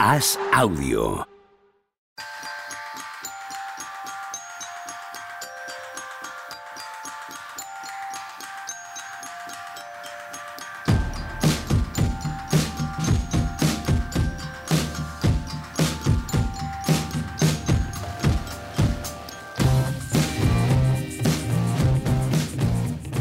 Haz audio.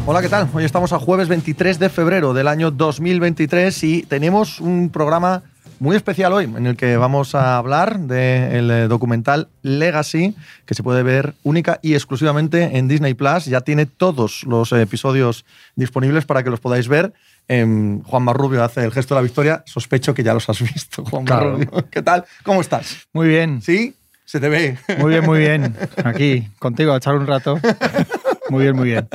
Hola, ¿qué tal? Hoy estamos a jueves 23 de febrero del año 2023 y tenemos un programa muy especial hoy en el que vamos a hablar del eh, documental Legacy, que se puede ver única y exclusivamente en Disney Plus. Ya tiene todos los episodios disponibles para que los podáis ver. Em, Juan Marrubio hace el gesto de la victoria. Sospecho que ya los has visto, Juan Claro. Marrubio. ¿Qué tal? ¿Cómo estás? Muy bien. ¿Sí? Se te ve. Muy bien, muy bien. Aquí, contigo, a echar un rato. Muy bien, muy bien.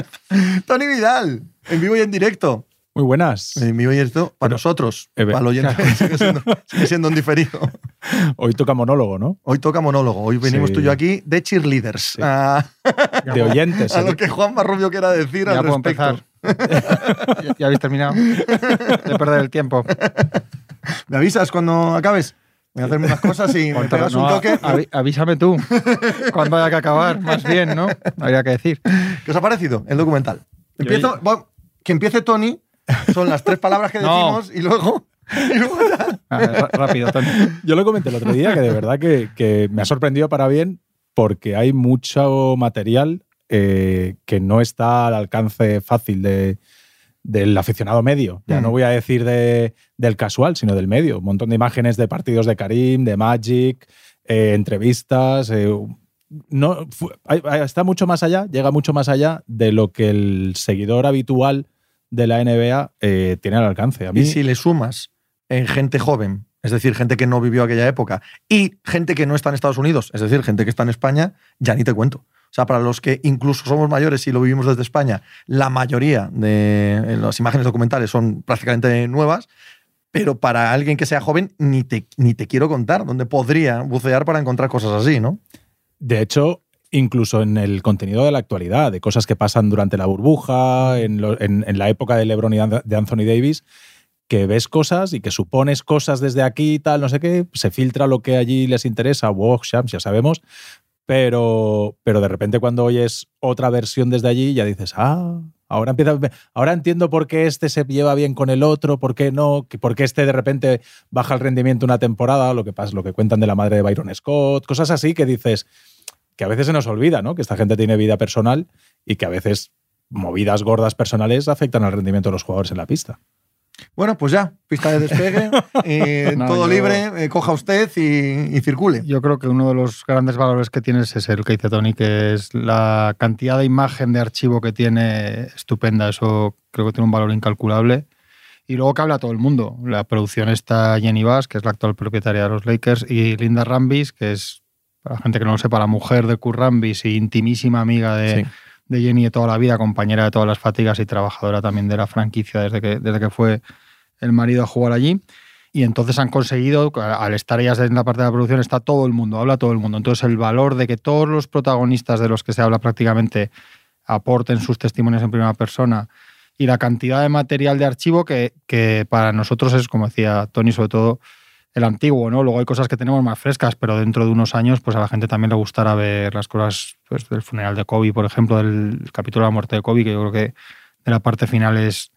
Tony Vidal, en vivo y en directo. Muy buenas. En vivo y en directo para nosotros. eh, Para el oyente sigue siendo, sigue siendo en diferido. Hoy toca monólogo, ¿no? Hoy toca monólogo. Hoy venimos Sí. tú y yo aquí de cheerleaders. Sí. A, De oyentes. a ¿eh? lo que Juan Marrubio quiera decir Ya al puedo respecto. empezar. ¿Ya, ya habéis terminado de perder el tiempo. ¿Me avisas cuando acabes? Voy a hacerme unas cosas y me pegas un No, toque. avi- avísame tú cuando haya que acabar, más bien, ¿no? Habría que decir. ¿Qué os ha parecido el documental? Empiezo, que empiece Tony. Son las tres palabras que No. decimos y luego. y luego ya. A ver, ra- rápido, Tony. Yo lo comenté el otro día que de verdad que, que me ha sorprendido para bien porque hay mucho material eh, que no está al alcance fácil de, del aficionado medio. Ya Mm. no voy a decir de- del casual, sino del medio. Un montón de imágenes de partidos de Karim, de Magic, eh, entrevistas. eh, no, está mucho más allá, llega mucho más allá de lo que el seguidor habitual de la NBA eh, tiene al alcance. A mí, Y si le sumas en gente joven, es decir, gente que no vivió aquella época, y gente que no está en Estados Unidos, es decir, gente que está en España, ya ni te cuento. O sea, para los que incluso somos mayores y lo vivimos desde España, la mayoría de eh, las imágenes documentales son prácticamente nuevas, pero para alguien que sea joven, ni te, ni te quiero contar dónde podría bucear para encontrar cosas así, ¿no? De hecho, incluso en el contenido de la actualidad, de cosas que pasan durante la burbuja, en, lo- en- en la época de LeBron y de Anthony Davis, que ves cosas y que supones cosas desde aquí y tal, no sé qué, se filtra lo que allí les interesa, wow, Shams, ya sabemos, pero, pero de repente cuando oyes otra versión desde allí ya dices, ah, ahora, empieza, ahora entiendo por qué este se lleva bien con el otro, por qué no, por qué este de repente baja el rendimiento una temporada, lo que, pasa, lo que cuentan de la madre de Byron Scott, cosas así que dices que a veces se nos olvida, ¿no? Que esta gente tiene vida personal y que a veces movidas gordas personales afectan al rendimiento de los jugadores en la pista. Bueno, pues ya, pista de despegue, eh, No, todo yo- libre, eh, coja usted y, y circule. Yo creo que uno de los grandes valores que tienes es el que dice Tony, que es la cantidad de imagen de archivo que tiene estupenda. Eso creo que tiene un valor incalculable. Y luego que habla todo el mundo. La producción está Jenny Bass, que es la actual propietaria de los Lakers, y Linda Rambis, que es, para la gente que no lo sepa, la mujer de Kurt Rambis y intimísima amiga de, Sí. de Jenny de toda la vida, compañera de todas las fatigas y trabajadora también de la franquicia desde que, desde que fue el marido a jugar allí. Y entonces han conseguido, al estar ellas en la parte de la producción, está todo el mundo, habla todo el mundo. Entonces el valor de que todos los protagonistas de los que se habla prácticamente aporten sus testimonios en primera persona y la cantidad de material de archivo que, que para nosotros es, como decía Tony, sobre todo el antiguo, ¿no? Luego hay cosas que tenemos más frescas, pero dentro de unos años, pues a la gente también le gustará ver las cosas pues, del funeral de Kobe, por ejemplo, del capítulo de la muerte de Kobe, que yo creo que de la parte final es,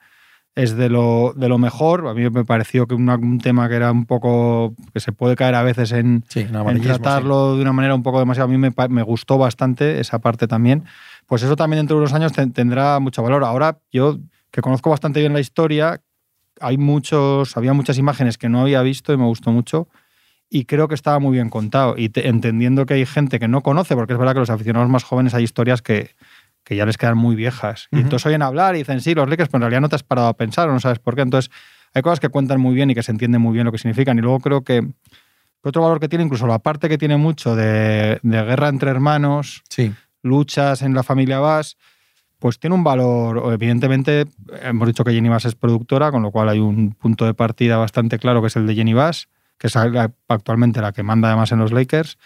es de, lo, de lo mejor. A mí me pareció que una- un tema que era un poco. que se puede caer a veces en, Sí, en tratarlo de una manera un poco demasiado. A mí me, gustó bastante esa parte también. Pues eso también dentro de unos años ten- tendrá mucho valor. Ahora, yo que conozco bastante bien la historia, hay muchos, había muchas imágenes que no había visto y me gustó mucho. Y creo que estaba muy bien contado. Y te- entendiendo que hay gente que no conoce, porque es verdad que los aficionados más jóvenes hay historias que, que ya les quedan muy viejas. Y Ujú. entonces oyen hablar y dicen, sí, los Lakers, pero en realidad no te has parado a pensar o no sabes por qué. Entonces, hay cosas que cuentan muy bien y que se entiende muy bien lo que significan. Y luego creo que, que otro valor que tiene, incluso la parte que tiene mucho de, de guerra entre hermanos, Sí. luchas en la familia Bass, pues tiene un valor, evidentemente, hemos dicho que Jenny Bass es productora, con lo cual hay un punto de partida bastante claro que es el de Jenny Bass, que es actualmente la que manda además en los Lakers,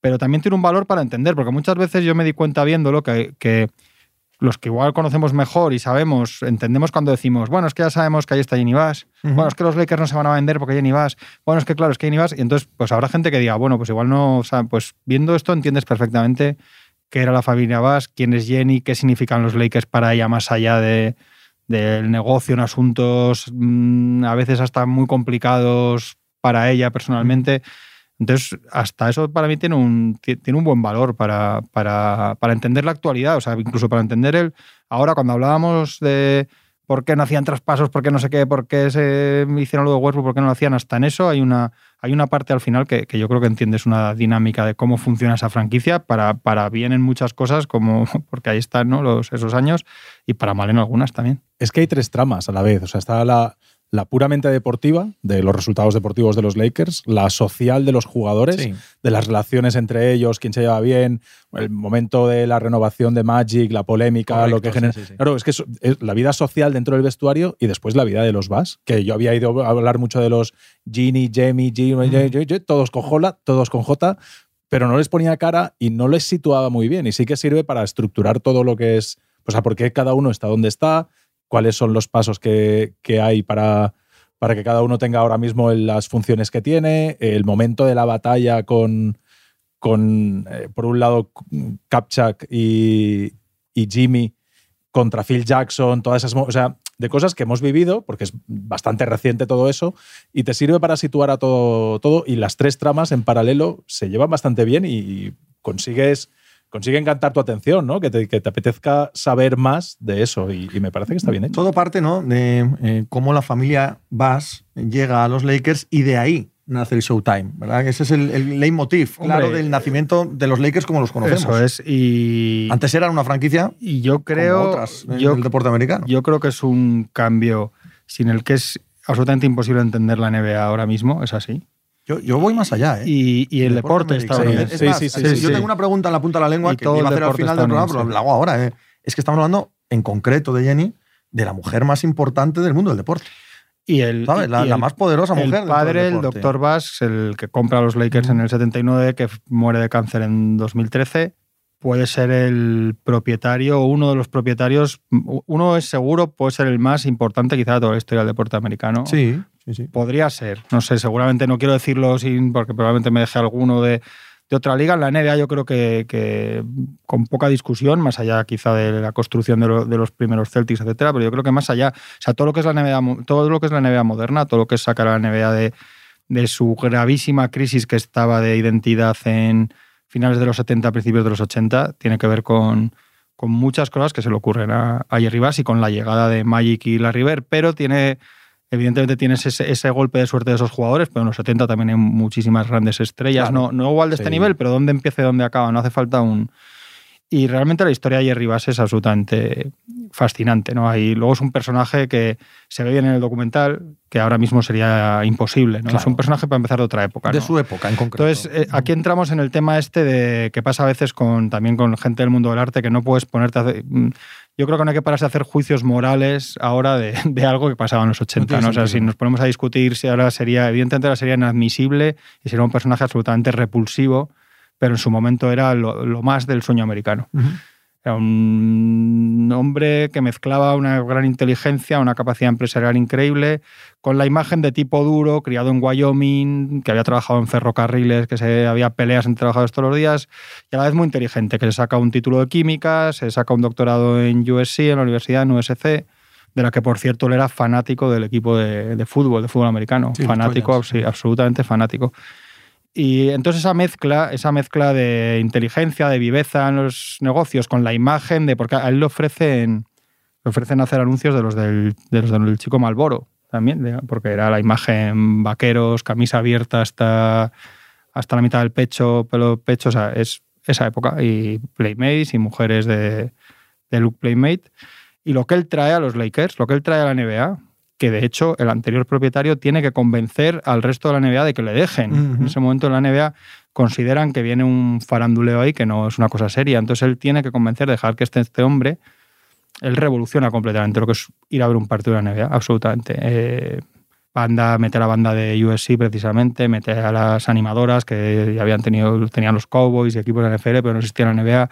pero también tiene un valor para entender, porque muchas veces yo me di cuenta viéndolo que, que los que igual conocemos mejor y sabemos, entendemos cuando decimos, bueno, es que ya sabemos que ahí está Jenny Bass, bueno, es que los Lakers no se van a vender porque Jenny Bass, bueno, es que claro, es que Jenny Bass, y entonces pues habrá gente que diga, bueno, pues igual no, o sea, pues viendo esto entiendes perfectamente qué era la familia Bass, quién es Jenny, qué significan los Lakers para ella más allá de, del negocio en asuntos mm, a veces hasta muy complicados para ella personalmente. Entonces, hasta eso para mí tiene un, tiene un buen valor para, para, para, entender la actualidad, o sea, incluso para entender el... Ahora, cuando hablábamos de por qué no hacían traspasos, por qué no sé qué, por qué se hicieron lo de Westbrook, por qué no lo hacían, hasta en eso hay una, hay una parte al final que, que yo creo que entiendes una dinámica de cómo funciona esa franquicia, para, para bien en muchas cosas, como porque ahí están ¿no? Los, esos años, y para mal en algunas también. Es que hay tres tramas a la vez, o sea, está la la puramente deportiva, de los resultados deportivos de los Lakers, la social de los jugadores, de las relaciones entre ellos, quién se lleva bien, el momento de la renovación de Magic, la polémica, lo que genera. claro, es que es, la vida social dentro del vestuario y después la vida de los Bass, que yo había ido a hablar mucho de los Ginny, Jamie, G, todos con J, todos con J, pero no les ponía cara y no les situaba muy bien. Y sí que sirve para estructurar todo lo que es, pues a por qué cada uno está donde está, cuáles son los pasos que, hay para, para, que cada uno tenga ahora mismo las funciones que tiene, el momento de la batalla con, con eh, por un lado, Kapchak y, y, Jimmy contra Phil Jackson, todas esas... O sea, de cosas que hemos vivido, porque es bastante reciente todo eso, y te sirve para situar a todo, todo y las tres tramas en paralelo se llevan bastante bien y consigues consigue encantar tu atención, ¿no? Que te, que te apetezca saber más de eso y, me parece que está bien hecho. Todo parte, ¿no? De eh, cómo la familia Bass llega a los Lakers y de ahí nace el Showtime, ¿verdad? Ese es el, el leitmotiv, claro, del nacimiento de los Lakers como los conocemos. Eso es. Y antes eran una franquicia. Y yo creo. otras yo, deporte americano. Yo creo que es un cambio sin el que es absolutamente imposible entender la NBA ahora mismo. Es así. Yo, yo, voy más allá, ¿eh? Y, el, deporte, está sí, sí, sí, Yo tengo una pregunta en la punta de la lengua que iba a hacer al final del programa, pero la hago ahora. ¿eh? Es que estamos hablando en concreto de Jenny, de la mujer más importante del mundo del deporte. Y el, ¿sabes? La, más poderosa mujer. El padre, el doctor Bass, el que compra a los Lakers en el 79, que muere de cáncer en 2013, puede ser el propietario o uno de los propietarios, uno es seguro, puede ser el más importante quizá de toda la historia del deporte americano. Sí. Podría ser, no sé, seguramente no quiero decirlo sin, porque probablemente me deje alguno de, otra liga. En la NBA yo creo que, con poca discusión, más allá quizá de la construcción de, los primeros Celtics, etcétera, pero yo creo que más allá, o sea, todo lo que es la NBA, todo lo que es la NBA moderna, todo lo que es sacar a la NBA de, de su gravísima crisis que estaba de identidad en finales de los 70, principios de los 80, tiene que ver con, con muchas cosas que se le ocurren a, a Jerry Bass y con la llegada de Magic y Larry Bird, pero tiene Evidentemente tienes ese, golpe de suerte de esos jugadores, pero en los 70 también hay muchísimas grandes estrellas, no, no igual de este nivel, pero dónde empieza y dónde acaba, no hace falta un... Y realmente la historia de Jerry Bass es absolutamente fascinante, ¿no? Ahí, luego es un personaje que se ve bien en el documental, que ahora mismo sería imposible, ¿no? Es un personaje para empezar de otra época. De su época, en concreto. Entonces, eh, aquí entramos en el tema este de que pasa a veces con, también con gente del mundo del arte, que no puedes ponerte a yo creo que no hay que pararse a hacer juicios morales ahora de, algo que pasaba en los 80. ¿no? O sea, si nos ponemos a discutir si ahora sería, evidentemente ahora sería inadmisible y sería un personaje absolutamente repulsivo, pero en su momento era lo, más del sueño americano. Era un hombre que mezclaba una gran inteligencia, una capacidad empresarial increíble, con la imagen de tipo duro, criado en Wyoming, que había trabajado en ferrocarriles, que se había peleas entre trabajadores todos los días, y a la vez muy inteligente, que se saca un título de química, se saca un doctorado en USC, en la universidad, en USC, de la que por cierto él era fanático del equipo de, fútbol, de fútbol americano. fanático, sí, absolutamente fanático. Y entonces esa mezcla, esa mezcla de inteligencia, de viveza en los negocios, con la imagen de. Porque a él le ofrecen, le ofrecen hacer anuncios de los del, de los del chico Malboro también, porque era la imagen vaqueros, camisa abierta hasta, hasta la mitad del pecho, pelo pecho, o sea, es esa época. Y Playmates y mujeres de, de look Playmate. Y lo que él trae a los Lakers, lo que él trae a la NBA, que de hecho el anterior propietario tiene que convencer al resto de la NBA de que le dejen. En ese momento en la NBA consideran que viene un faranduleo ahí que no es una cosa seria. Entonces él tiene que convencer, dejar que esté este hombre. Él revoluciona completamente lo que es ir a ver un partido de la NBA, absolutamente. Eh, banda, mete a la banda de USC precisamente, mete a las animadoras que ya habían tenido, tenían los Cowboys y equipos de la NFL, pero no existía la NBA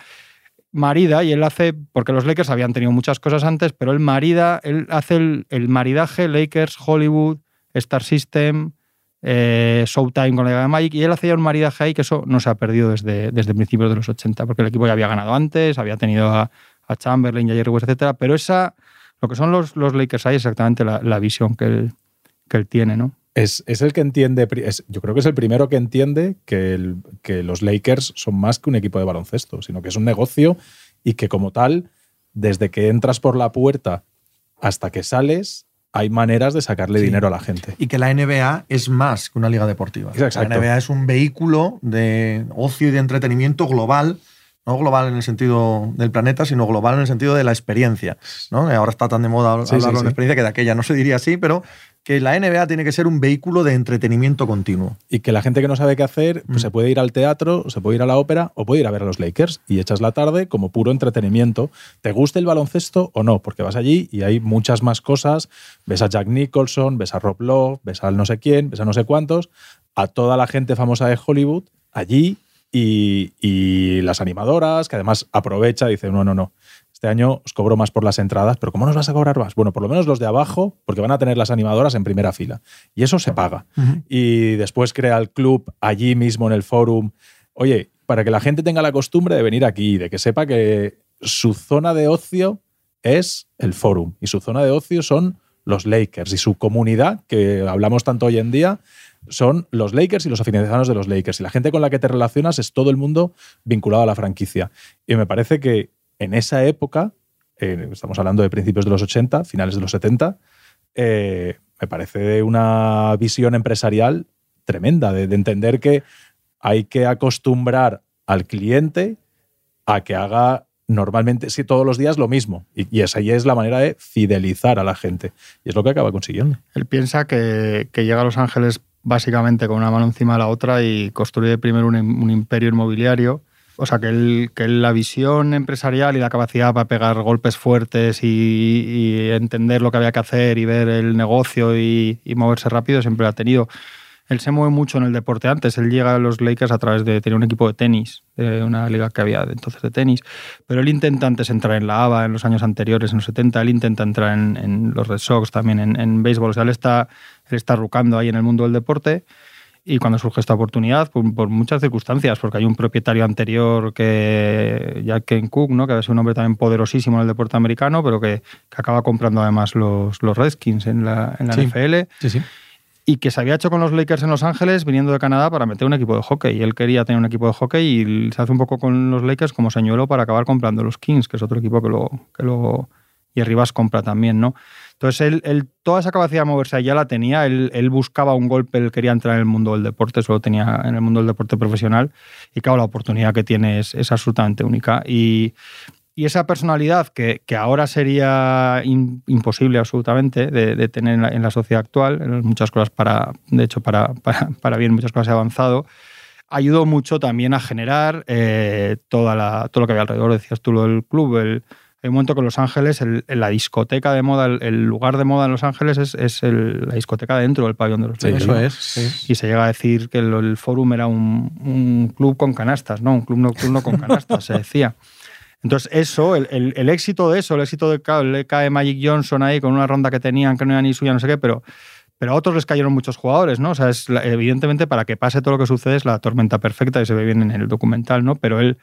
marida y él hace, porque los Lakers habían tenido muchas cosas antes, pero él marida, él hace el, el maridaje Lakers, Hollywood, Star System, eh, Showtime con la Liga de Magic, y él hacía un maridaje ahí que eso no se ha perdido desde, desde principios de los 80, porque el equipo ya había ganado antes, había tenido a, a Chamberlain Jerry West, etcétera, pero esa, lo que son los, los Lakers ahí es exactamente la, la visión que él, que él tiene, ¿no? Es, es el que entiende, es- yo creo que es el primero que entiende que, el- que los Lakers son más que un equipo de baloncesto, sino que es un negocio y que como tal, desde que entras por la puerta hasta que sales, hay maneras de sacarle Sí. dinero a la gente. Y que la NBA es más que una liga deportiva. Exacto. La NBA es un vehículo de ocio y de entretenimiento global, no global en el sentido del planeta, sino global en el sentido de la experiencia. ¿no? Ahora está tan de moda hablarlo sí, de sí. experiencia que de aquella no se diría así, pero que la NBA tiene que ser un vehículo de entretenimiento continuo. Y que la gente que no sabe qué hacer, pues Mm. se puede ir al teatro, se puede ir a la ópera o puede ir a ver a los Lakers y echas la tarde como puro entretenimiento. ¿Te gusta el baloncesto o no? Porque vas allí y hay muchas más cosas. Ves a Jack Nicholson, ves a Rob Lowe, ves al no sé quién, ves a no sé cuántos, a toda la gente famosa de Hollywood allí y, y las animadoras, que además aprovecha y dice, no, no, no. Este año os cobro más por las entradas, pero ¿cómo nos vas a cobrar más? Bueno, por lo menos los de abajo, porque van a tener las animadoras en primera fila. Y eso se paga y después crea el club allí mismo en el forum. Oye, para que la gente tenga la costumbre de venir aquí, de que sepa que su zona de ocio es el forum y su zona de ocio son los Lakers y su comunidad, que hablamos tanto hoy en día, son los Lakers y los aficionados de los Lakers. Y la gente con la que te relacionas es todo el mundo vinculado a la franquicia. Y me parece que en esa época, eh, estamos hablando de principios de los 80, finales de los 70, eh, me parece una visión empresarial tremenda, de, de entender que hay que acostumbrar al cliente a que haga normalmente, sí, todos los días lo mismo. Y, y esa ya es la manera de fidelizar a la gente. Y es lo que acaba consiguiendo. Él piensa que, llega a Los Ángeles básicamente con una mano encima de la otra y construye primero un imperio inmobiliario. O sea, que, él, que la visión empresarial y la capacidad para pegar golpes fuertes y, y entender lo que había que hacer y ver el negocio y, y moverse rápido siempre lo ha tenido. Él se mueve mucho en el deporte antes. Él llega a los Lakers a través de tener un equipo de tenis, de una liga que había entonces de tenis. Pero él intenta antes entrar en la ABA en los años anteriores, en los 70. Él intenta entrar en, en los Red Sox también, en, en béisbol. O sea, él está, él está rucando ahí en el mundo del deporte. Y cuando surge esta oportunidad, por, por, muchas circunstancias, porque hay un propietario anterior que, Jack Ken Cook, ¿no? que había sido un hombre también poderosísimo en el deporte americano, pero que, que acaba comprando además los, los Redskins en la, en la Sí. NFL Sí, sí. y que se había hecho con los Lakers en Los Ángeles viniendo de Canadá para meter un equipo de hockey. Y él quería tener un equipo de hockey y se hace un poco con los Lakers como señuelo para acabar comprando los Kings, que es otro equipo que lo... Que lo y Arribas compra también, ¿no? Entonces, él, él toda esa capacidad de moverse allá la tenía. Él, buscaba un golpe, él quería entrar en el mundo del deporte, solo tenía en el mundo del deporte profesional. Y claro, la oportunidad que tiene es, es absolutamente única. Y, esa personalidad que, ahora sería imposible absolutamente de, tener en la, sociedad actual, en muchas cosas para, de hecho, para, para, para bien, muchas cosas he avanzado, ayudó mucho también a generar eh, toda la, todo lo que había alrededor. Decías tú lo del club, el, hay un momento que en Los Ángeles, el, la discoteca de moda, el, el, lugar de moda en Los Ángeles es, es el, la discoteca dentro del pabellón de los sí, Eso es. Sí. Y se llega a decir que el, Forum era un, un, club con canastas, ¿no? Un club nocturno con canastas, se decía. Entonces, eso, el, éxito de eso, el éxito de le cae Magic Johnson ahí con una ronda que tenían que no era ni suya, no sé qué, pero, pero a otros les cayeron muchos jugadores, ¿no? O sea, es, evidentemente para que pase todo lo que sucede es la tormenta perfecta y se ve bien en el documental, ¿no? Pero él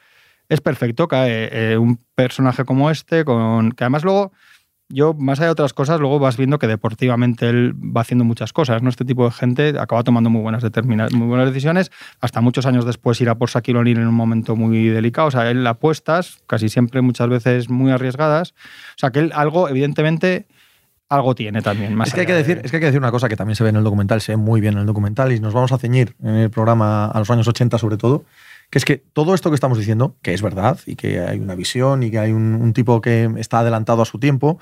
es perfecto, cae eh, un personaje como este, con que además luego, yo, más allá de otras cosas, luego vas viendo que deportivamente él va haciendo muchas cosas, ¿no? Este tipo de gente acaba tomando muy buenas, muy buenas decisiones, hasta muchos años después irá por Shaquille O'Neal en un momento muy delicado, o sea, él apuestas, casi siempre, muchas veces muy arriesgadas, o sea, que él algo, evidentemente, algo tiene también. Más es, que hay que decir, de... es que hay que decir una cosa que también se ve en el documental, se ve muy bien en el documental, y nos vamos a ceñir en el programa a los años 80 sobre todo, que es que todo esto que estamos diciendo, que es verdad, y que hay una visión, y que hay un, un, tipo que está adelantado a su tiempo,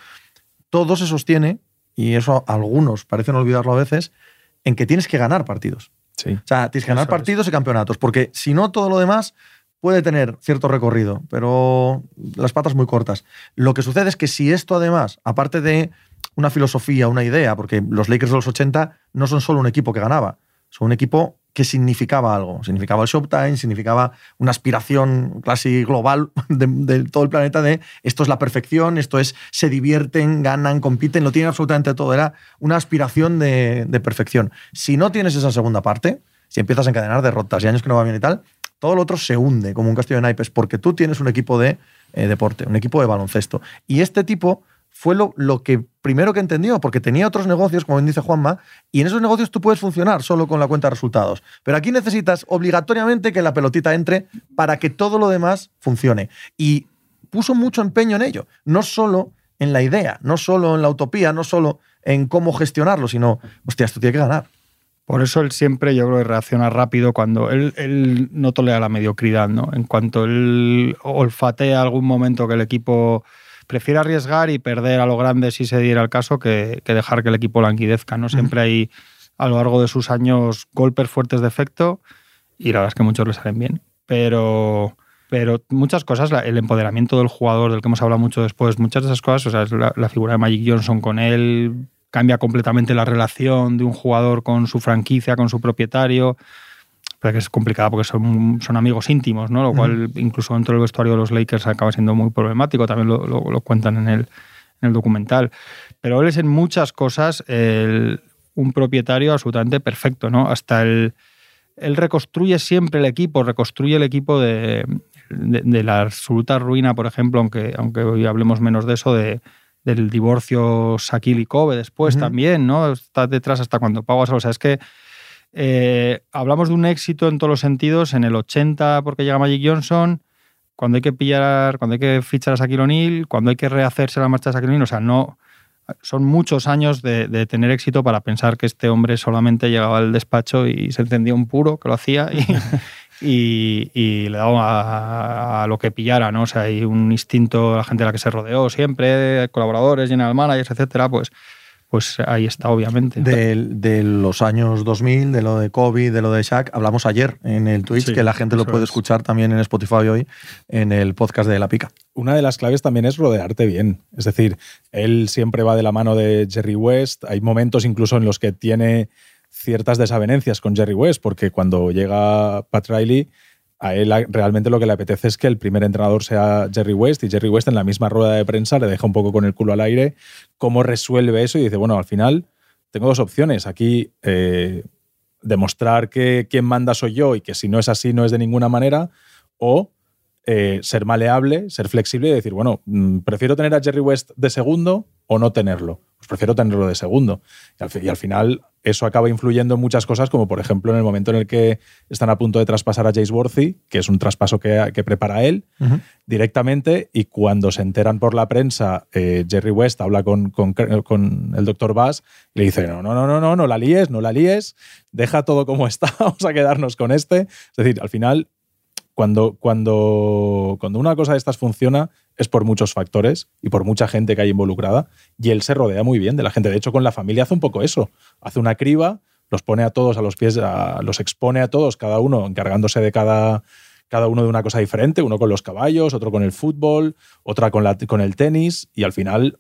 todo se sostiene, y eso algunos parecen olvidarlo a veces, en que tienes que ganar partidos. Sí. O sea, tienes que ganar eso partidos es. y campeonatos, porque si no, todo lo demás puede tener cierto recorrido, pero las patas muy cortas. Lo que sucede es que si esto además, aparte de una filosofía, una idea, porque los Lakers de los 80 no son solo un equipo que ganaba, son un equipo que significaba algo. Significaba el Showtime, significaba una aspiración casi global de, todo el planeta de esto es la perfección, esto es se divierten, ganan, compiten, lo tienen absolutamente todo. Era una aspiración de, de perfección. Si no tienes esa segunda parte, si empiezas a encadenar derrotas y años que no va bien y tal, todo lo otro se hunde como un castillo de naipes porque tú tienes un equipo de eh, deporte, un equipo de baloncesto. Y este tipo fue lo, lo, que primero que entendió, porque tenía otros negocios, como bien dice Juanma, y en esos negocios tú puedes funcionar solo con la cuenta de resultados. Pero aquí necesitas obligatoriamente que la pelotita entre para que todo lo demás funcione. Y puso mucho empeño en ello, no solo en la idea, no solo en la utopía, no solo en cómo gestionarlo, sino, hostia, esto tiene que ganar. Por eso él siempre, yo creo reacciona rápido cuando él, él no tolera la mediocridad, ¿no? En cuanto él olfatea algún momento que el equipo prefiere arriesgar y perder a lo grande si se diera el caso que, que dejar que el equipo languidezca, ¿no? Siempre hay a lo largo de sus años golpes fuertes de efecto y la verdad es que muchos le salen bien. Pero, pero muchas cosas, el empoderamiento del jugador, del que hemos hablado mucho después, muchas de esas cosas, o sea, la, la figura de Magic Johnson con él, cambia completamente la relación de un jugador con su franquicia, con su propietario. Pero que es complicada porque son, son amigos íntimos, ¿no? Lo cual, incluso dentro del vestuario de los Lakers, acaba siendo muy problemático. También lo, lo, lo cuentan en el, en el, documental. Pero él es en muchas cosas el, un propietario absolutamente perfecto, ¿no? Hasta el. Él reconstruye siempre el equipo, reconstruye el equipo de, de, de la absoluta ruina, por ejemplo, aunque, aunque hoy hablemos menos de eso, de, del divorcio Shaquille y Kobe después uh -huh. también, ¿no? Está detrás hasta cuando pagas. O sea, es que eh, hablamos de un éxito en todos los sentidos. En el 80, porque llega Magic Johnson, cuando hay que pillar, cuando hay que fichar a Shaquille O'Neal, cuando hay que rehacerse la marcha de Shaquille O'Neal. O sea, no. Son muchos años de, de, tener éxito para pensar que este hombre solamente llegaba al despacho y se encendía un puro, que lo hacía, y, y, y, le daba a, a, lo que pillara, ¿no? O sea, hay un instinto, la gente a la que se rodeó siempre, colaboradores, general managers, etcétera, pues pues ahí está, obviamente. De, de, los años 2000, de lo de Kobe, de lo de Shaq, hablamos ayer en el Twitch, sí, que la gente lo puede es. escuchar también en Spotify hoy, en el podcast de La Pica. Una de las claves también es rodearte bien. Es decir, él siempre va de la mano de Jerry West. Hay momentos incluso en los que tiene ciertas desavenencias con Jerry West, porque cuando llega Pat Riley a él realmente lo que le apetece es que el primer entrenador sea Jerry West y Jerry West en la misma rueda de prensa le deja un poco con el culo al aire cómo resuelve eso y dice, bueno, al final tengo dos opciones. Aquí eh, demostrar que quien manda soy yo y que si no es así no es de ninguna manera o eh, ser maleable, ser flexible y decir, bueno, mm, prefiero tener a Jerry West de segundo o no tenerlo. Pues prefiero tenerlo de segundo. Y al, y al, final eso acaba influyendo en muchas cosas, como por ejemplo en el momento en el que están a punto de traspasar a Jace Worthy, que es un traspaso que, que prepara él uh -huh. directamente, y cuando se enteran por la prensa, eh, Jerry West habla con, con, con el doctor Bass y le dice, no, no, no, no, no, no la líes, no la líes, deja todo como está, vamos a quedarnos con este. Es decir, al final cuando, cuando, cuando una cosa de estas funciona es por muchos factores y por mucha gente que hay involucrada y él se rodea muy bien de la gente. De hecho, con la familia hace un poco eso. Hace una criba, los pone a todos a los pies, los expone a todos, cada uno encargándose de cada, cada uno de una cosa diferente, uno con los caballos, otro con el fútbol, otra con, la, con el tenis y al final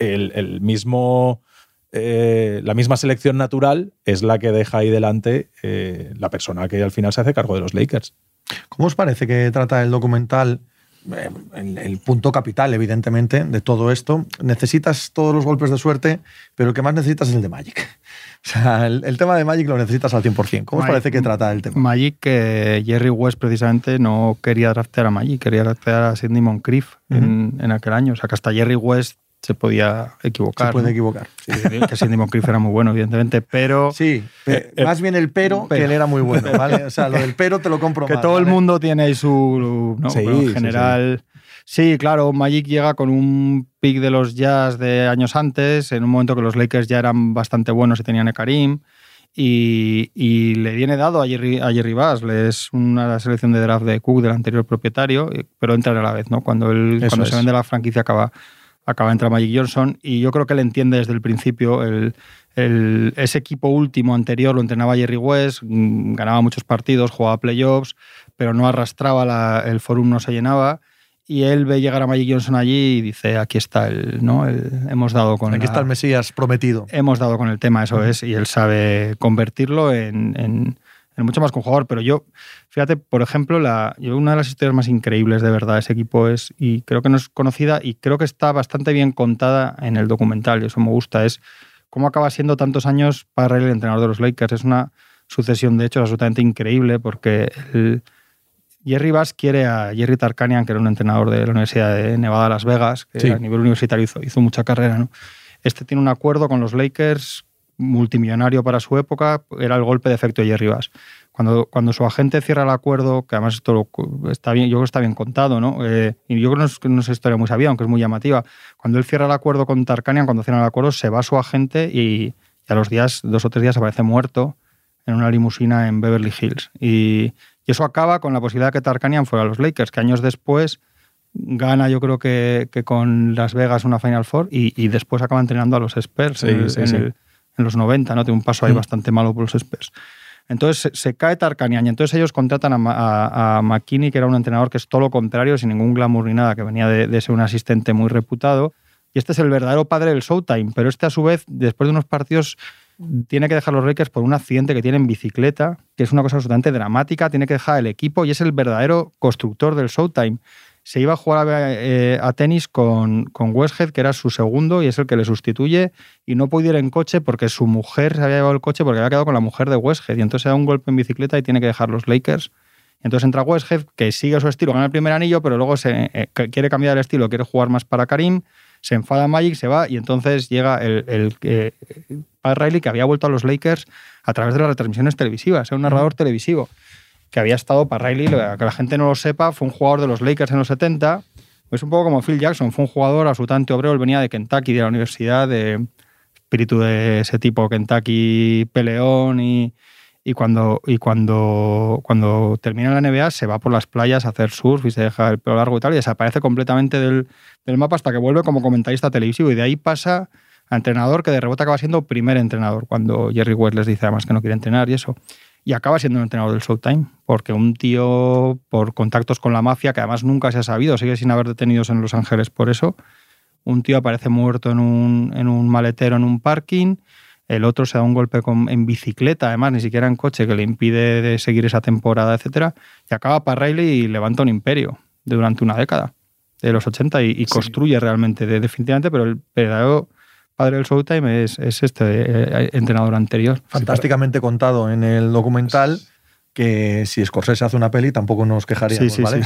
el, el mismo... Eh, la misma selección natural es la que deja ahí delante eh, la persona que al final se hace cargo de los Lakers. ¿Cómo os parece que trata el documental? Eh, el, el, punto capital, evidentemente, de todo esto. Necesitas todos los golpes de suerte, pero el que más necesitas es el de Magic. O sea, el, el tema de Magic lo necesitas al 100%. ¿Cómo os parece que trata el tema? Magic, que eh, Jerry West precisamente no quería draftear a Magic, quería draftear a Sidney Moncrief uh -huh. en, en, aquel año. O sea, que hasta Jerry West se podía equivocar. Se puede ¿no? equivocar. Sí, que Sidney Moncrief era muy bueno, evidentemente, pero... Sí, eh, eh, más bien el pero, pero, que él era muy bueno, ¿vale? O sea, lo del pero te lo compro Que más, todo ¿vale? el mundo tiene ahí su... ¿no? Sí, en general... Sí, sí. sí, claro, Magic llega con un pick de los Jazz de años antes, en un momento que los Lakers ya eran bastante buenos y tenían a Karim, y, y, le viene dado a Jerry, a Jerry Bass, es una selección de draft de Cook del anterior propietario, pero entra a la vez, ¿no? Cuando, él, cuando se vende la franquicia acaba acaba entrar Magic Johnson y yo creo que él entiende desde el principio el, el, ese equipo último anterior lo entrenaba Jerry West, mm, ganaba muchos partidos, jugaba playoffs, pero no arrastraba, la, el forum no se llenaba. Y él ve llegar a Magic Johnson allí y dice aquí está el, ¿no? El, hemos dado con aquí la, está el Mesías prometido hemos dado con el tema eso es y él sabe convertirlo en, en mucho más que un jugador. Pero yo, fíjate, por ejemplo, la, yo una de las historias más increíbles de verdad de ese equipo es, y creo que no es conocida y creo que está bastante bien contada en el documental, y eso me gusta, es cómo acaba siendo tantos años para el entrenador de los Lakers. Es una sucesión de hechos absolutamente increíble porque Jerry Bass quiere a Jerry Tarkanian, que era un entrenador de la Universidad de Nevada, Las Vegas, que a nivel universitario hizo, hizo mucha carrera. ¿no? Este tiene un acuerdo con los Lakers multimillonario para su época, era el golpe de efecto de Jerry Bass. Cuando, cuando su agente cierra el acuerdo, que además esto está bien, yo creo que está bien contado, ¿no? Eh, y yo creo que no es, historia muy sabida, aunque es muy llamativa. Cuando él cierra el acuerdo con Tarkanian, cuando cierra el acuerdo, se va su agente y, a los días, dos o tres días, aparece muerto en una limusina en Beverly Hills. Y, eso acaba con la posibilidad de que Tarkanian fuera a los Lakers, que años después gana yo creo que, con Las Vegas una Final Four y, después acaba entrenando a los Spurs en, los 90, ¿no? Tiene un paso ahí mm. bastante malo por los Spurs. Entonces se, cae Tarkanian y entonces ellos contratan a, a, McKinney, que era un entrenador que es todo lo contrario, sin ningún glamour ni nada, que venía de, ser un asistente muy reputado. Y este es el verdadero padre del Showtime, pero este a su vez, después de unos partidos, tiene que dejar los Lakers por un accidente que tiene en bicicleta, que es una cosa absolutamente dramática, tiene que dejar el equipo y es el verdadero constructor del Showtime se iba a jugar eh, a, tenis con, con, Westhead, que era su segundo y es el que le sustituye, y no pudo ir en coche porque su mujer se había llevado el coche porque había quedado con la mujer de Westhead, y entonces se da un golpe en bicicleta y tiene que dejar los Lakers. entonces entra Westhead, que sigue su estilo, gana el primer anillo, pero luego se, eh, quiere cambiar el estilo, quiere jugar más para Karim, se enfada Magic, se va, y entonces llega el, el, eh, Pat Riley, que había vuelto a los Lakers a través de las retransmisiones televisivas, era un narrador televisivo que había estado para Riley, que la gente no lo sepa, fue un jugador de los Lakers en los 70. Es un poco como Phil Jackson, fue un jugador absolutamente obrero, él venía de Kentucky, de la universidad, de espíritu de ese tipo, Kentucky peleón y, y cuando, y cuando, cuando termina la NBA se va por las playas a hacer surf y se deja el pelo largo y tal y desaparece completamente del, del mapa hasta que vuelve como comentarista televisivo y de ahí pasa a entrenador que de rebote acaba siendo primer entrenador cuando Jerry West les dice además que no quiere entrenar y eso y acaba siendo un entrenador del Showtime, porque un tío por contactos con la mafia, que además nunca se ha sabido, sigue sin haber detenidos en Los Ángeles por eso, un tío aparece muerto en un, en un maletero en un parking, el otro se da un golpe con, en bicicleta, además ni siquiera en coche, que le impide de seguir esa temporada, etc. Y acaba para Riley y levanta un imperio durante una década, de los 80, y, construye realmente, definitivamente, pero el verdadero padre del Showtime es, es este eh, entrenador anterior. Fantásticamente contado en el documental que si Scorsese hace una peli tampoco nos quejaríamos, sí, ¿vale?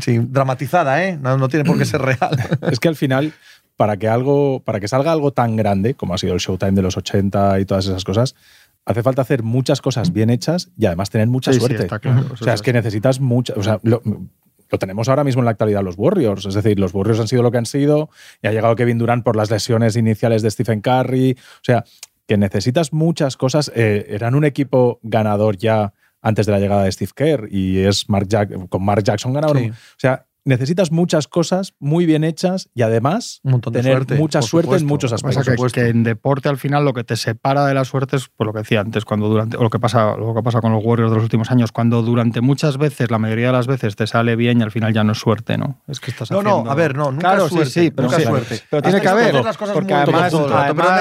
Sí. dramatizada, ¿eh? No, tiene por qué ser real. es que al final, para que, algo, para que salga algo tan grande como ha sido el Showtime de los 80 y todas esas cosas, hace falta hacer muchas cosas bien hechas y además tener mucha suerte. o sea, es que necesitas mucha. O sea, lo tenemos ahora mismo en la actualidad los Warriors. Es decir, los Warriors han sido lo que han sido y ha llegado Kevin Durant por las lesiones iniciales de Stephen Curry. O sea, que necesitas muchas cosas. Eh, eran un equipo ganador ya antes de la llegada de Steve Kerr y es Mark Jack, con Mark Jackson ganaron. O sea, necesitas muchas cosas muy bien hechas y además tener mucha suerte en muchos aspectos. que, que, en deporte al final lo que te separa de la suerte es por lo que decía antes, cuando durante, o lo que pasa, lo que pasa con los Warriors de los últimos años, cuando durante muchas veces, la mayoría de las veces te sale bien y al final ya no es suerte, ¿no? Es que estás No, no, a ver, no, nunca es suerte. Sí, sí, pero, suerte. pero tiene que haber, porque además,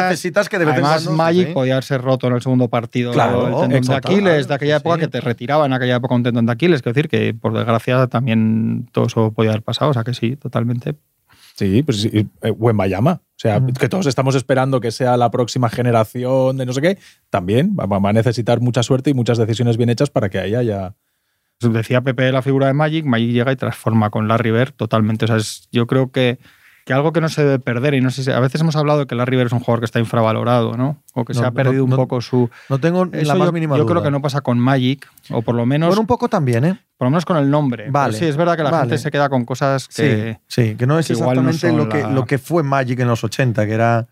necesitas que de vez además Magic podía haberse roto en el segundo partido claro, el de Aquiles de aquella época que te retiraba en aquella época un tendón de Aquiles, es decir, que por desgracia también todo eso podía haber pasado, o sea que sí, totalmente. Sí, pues sí, Bayama. Eh, o sea, que todos estamos esperando que sea la próxima generación de no sé qué, también va, a necesitar mucha suerte y muchas decisiones bien hechas para que ahí haya. Decía Pepe la figura de Magic, Magic llega y transforma con Larry Bird totalmente. O sea, yo creo que que algo que no se debe perder, y no sé si, a veces hemos hablado de que Larry Bird es un jugador que está infravalorado, ¿no? O que se ha perdido un poco su. No tengo la más yo, mínima Yo creo que no pasa con Magic, o por lo menos. Bueno, un poco también, ¿eh? Por lo menos con el nombre. Vale. sí, es verdad que la gente se queda con cosas que. Sí, que no es exactamente lo, que, lo que fue Magic en los 80, que era.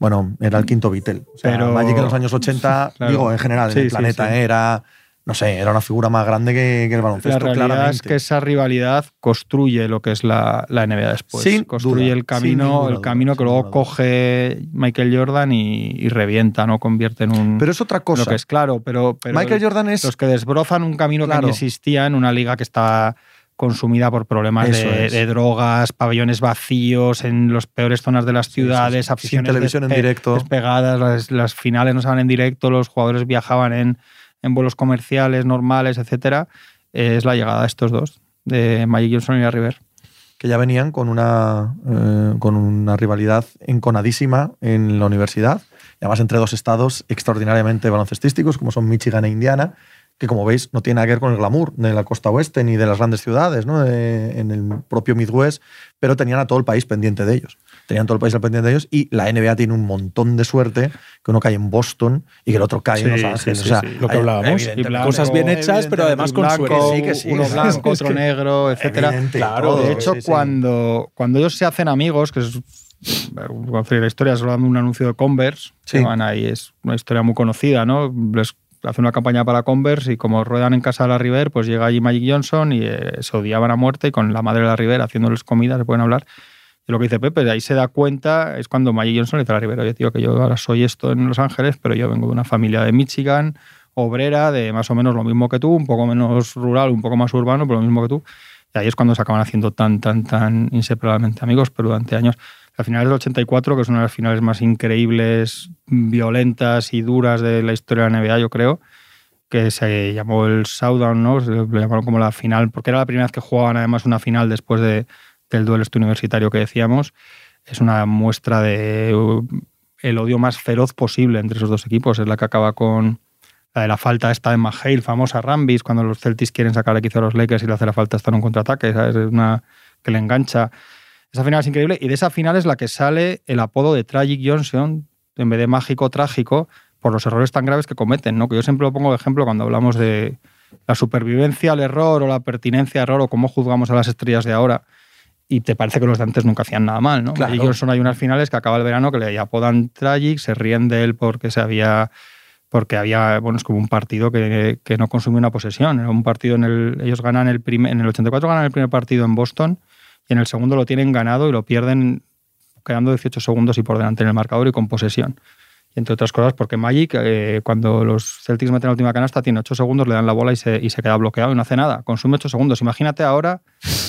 Bueno, era el quinto Beatle. Pero, Magic en los años 80, digo, en general, en el planeta, era no sé, era una figura más grande que, el baloncesto. La realidad es que esa rivalidad construye lo que es la, NBA después. Sí, construye el camino, el camino que luego coge Michael Jordan y, revienta, ¿no? Convierte en un. Pero es otra cosa. Lo que es claro, pero, Michael Jordan es. Los que desbrozan un camino que no existía en una liga que está consumida por problemas de, drogas, pabellones vacíos en las peores zonas de las ciudades, aficiones televisión en directo. despegadas, las, las finales no se van en directo, los jugadores viajaban en en vuelos comerciales normales, etcétera, es la llegada de estos dos, de Magic Johnson y River. Que ya venían con una, eh, con una rivalidad enconadísima en la universidad, además entre dos estados extraordinariamente baloncestísticos, como son Michigan e Indiana, que como veis no tiene nada que ver con el glamour de la costa oeste ni de las grandes ciudades, ¿no? Eh, en el propio Midwest, pero tenían a todo el país pendiente de ellos. Tenían todo el país al pendiente de ellos y la NBA tiene un montón de suerte que uno cae en Boston y que el otro cae en Los Ángeles. sí, o sea, sí, lo que hay- hablábamos. evidentemente- Cosas bien hechas, pero además con blanco, suerte. Sí, que sí, uno sí, sí. blanco, Es otro que- negro, etcétera. Evidente, Claro, todo, de hecho, sí, sí. cuando, cuando ellos se hacen amigos, que es la historia, dando un anuncio de Converse, Sí. que van ahí, es una historia muy conocida, ¿no? Les hace una campaña para Converse y como ruedan en casa de la River, pues llega allí Magic Johnson y eh, se odiaban a muerte y con la madre de la River haciéndoles comida, se pueden hablar. Y lo que dice Pepe, de ahí se da cuenta, es cuando Magic Johnson le dice a la River, oye, tío, que yo ahora soy esto en Los Ángeles, pero yo vengo de una familia de Michigan, obrera, de más o menos lo mismo que tú, un poco menos rural, un poco más urbano, pero lo mismo que tú. Y ahí es cuando se acaban haciendo tan, tan, tan inseparablemente amigos, pero durante años. A finales del 84, que es una de las finales más increíbles, violentas y duras de la historia de la NBA, yo creo, que se llamó el Showdown, ¿no? Se le llamaron como la final, porque era la primera vez que jugaban además una final después de, del duelo este universitario que decíamos. Es una muestra de uh, el odio más feroz posible entre esos dos equipos. Es la que acaba con la de la falta esta de McHale, famosa Rambis, cuando los Celtics quieren sacar el a los Lakers y le hace la falta estar en un contraataque, ¿sabes? Es una que le engancha. Esa final es increíble y de esa final es la que sale el apodo de Tragic Johnson, en vez de mágico, trágico, por los errores tan graves que cometen, ¿no? Que yo siempre lo pongo de ejemplo cuando hablamos de la supervivencia al error o la pertinencia al error o cómo juzgamos a las estrellas de ahora y te parece que los de antes nunca hacían nada mal, ¿no? Claro. Johnson hay unas finales que acaba el verano que le apodan Tragic, se ríen de él porque se había porque había, bueno, es como un partido que, que no consumió una posesión. Era un partido en el. Ellos ganan el primer. En el 84 ganan el primer partido en Boston y en el segundo lo tienen ganado y lo pierden quedando 18 segundos y por delante en el marcador y con posesión. Entre otras cosas, porque Magic, eh, cuando los Celtics meten la última canasta, tiene 8 segundos, le dan la bola y se, y se queda bloqueado y no hace nada. Consume 8 segundos. Imagínate ahora,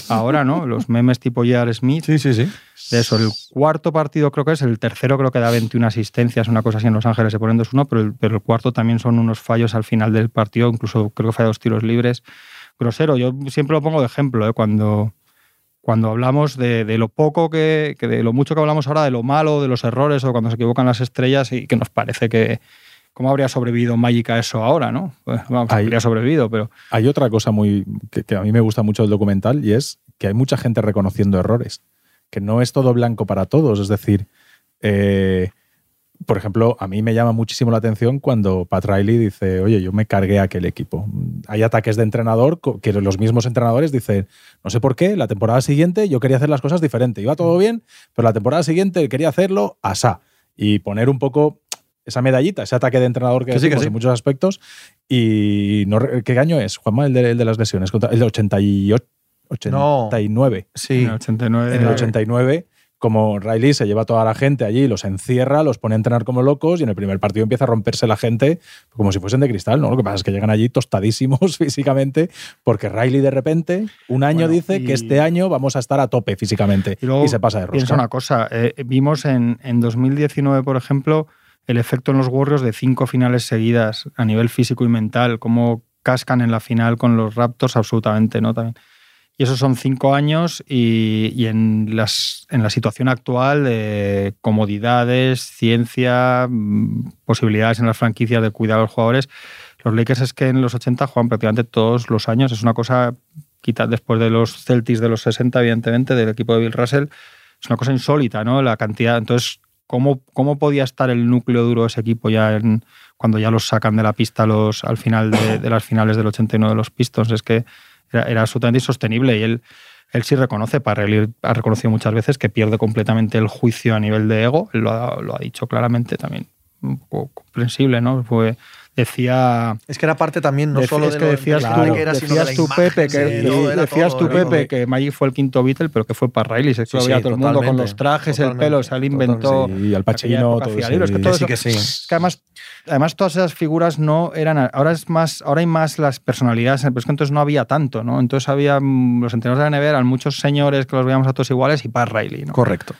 ahora, ¿no? Los memes tipo J.R. Smith. Sí, sí, sí. De eso, el cuarto partido creo que es, el tercero creo que da 21 asistencias, una cosa así en Los Ángeles, se ponen 2-1, pero el, pero el cuarto también son unos fallos al final del partido, incluso creo que falla dos tiros libres. Grosero, yo siempre lo pongo de ejemplo, ¿eh? cuando, cuando hablamos de, de lo poco que, que de lo mucho que hablamos ahora, de lo malo, de los errores o cuando se equivocan las estrellas y que nos parece que... ¿Cómo habría sobrevivido Magic a eso ahora, no? Pues, vamos, habría sobrevivido, pero... Hay otra cosa muy que, que a mí me gusta mucho del documental y es que hay mucha gente reconociendo errores, que no es todo blanco para todos. Es decir, eh, por ejemplo, a mí me llama muchísimo la atención cuando Pat Riley dice, oye, yo me cargué a aquel equipo. Hay ataques de entrenador que los mismos entrenadores dicen, no sé por qué, la temporada siguiente yo quería hacer las cosas diferente. Iba todo bien, pero la temporada siguiente quería hacerlo asá. Y poner un poco esa medallita, ese ataque de entrenador que, Que sí, que sí. en muchos aspectos. Y no, ¿qué año es, Juanma, el de, el de las lesiones? El de 88, No. 89. Sí. En el 89... En el 89, como Riley se lleva a toda la gente allí, los encierra, los pone a entrenar como locos y en el primer partido empieza a romperse la gente como si fuesen de cristal, ¿no? Lo que pasa es que llegan allí tostadísimos físicamente porque Riley de repente un año Bueno, dice y- que este año vamos a estar a tope físicamente y, se pasa de Piensa rosca. una cosa, eh, vimos en, en 2019, por ejemplo, el efecto en los Warriors de cinco finales seguidas a nivel físico y mental, cómo cascan en la final con los Raptors absolutamente, ¿no? También. Y esos son cinco años y, en, las, en la situación actual de comodidades, ciencia, mm, posibilidades en las franquicias de cuidar a los jugadores, los Lakers es que en los 80 juegan prácticamente todos los años. Es una cosa, quita después de los Celtics de los 60, evidentemente, del equipo de Bill Russell, es una cosa insólita, ¿no? La cantidad. Entonces, ¿cómo, cómo podía estar el núcleo duro de ese equipo ya en- cuando ya los sacan de la pista los, al final de, las finales del 89 de los Pistons? Es que era, era absolutamente insostenible y él, él sí reconoce, ha reconocido muchas veces que pierde completamente el juicio a nivel de ego, lo ha, lo ha dicho claramente también, un poco comprensible, ¿no? Fue, decía Es que era parte también no solo es de que decías tú, que era, de decías la tú, imagen, Pepe, que, decías todo, tú. Pepe, que Magic fue el quinto Beatle, pero que fue para Riley. Se Sí, lo veía sí, todo el mundo con los trajes, el pelo, se le inventó. Sí, Al Pacino, todo libros, que sí. todo eso- que sí. es que además, además todas esas figuras no eran. Ahora es más, ahora hay más las personalidades, pero es que entonces no había tanto, ¿no? Entonces había mm, los entrenadores de la NBA eran muchos señores que los veíamos a todos iguales y para Riley, ¿no? Correcto.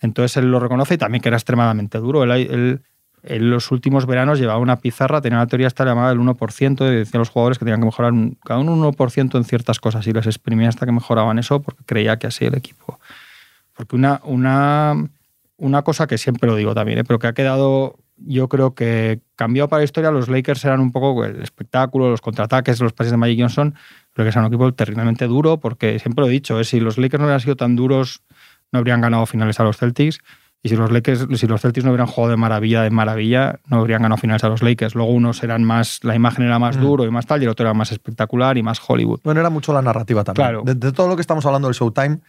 Entonces él lo reconoce y también que era extremadamente duro. Él, él- en los últimos veranos llevaba una pizarra, tenía una teoría esta llamada del 1%, y decía a los jugadores que tenían que mejorar un- cada uno un 1% en ciertas cosas y les exprimía hasta que mejoraban eso porque creía que así el equipo. Porque una, una, una cosa que siempre lo digo también, ¿eh? pero que ha quedado, yo creo que cambiado para la historia, los Lakers eran un poco el espectáculo, los contraataques, los pases de Magic Johnson, creo que es un equipo terriblemente duro porque siempre lo he dicho, ¿eh? si los Lakers no hubieran sido tan duros, no habrían ganado finales a los Celtics. Y si los, Lakers, si los Celtics no hubieran jugado de maravilla, de maravilla, no habrían ganado finales a los Lakers. Luego unos eran más, la imagen era más Mm. duro y más tal, y el otro era más espectacular y más Hollywood. Bueno, era mucho la narrativa también. Claro. De, de todo lo que estamos hablando del Showtime,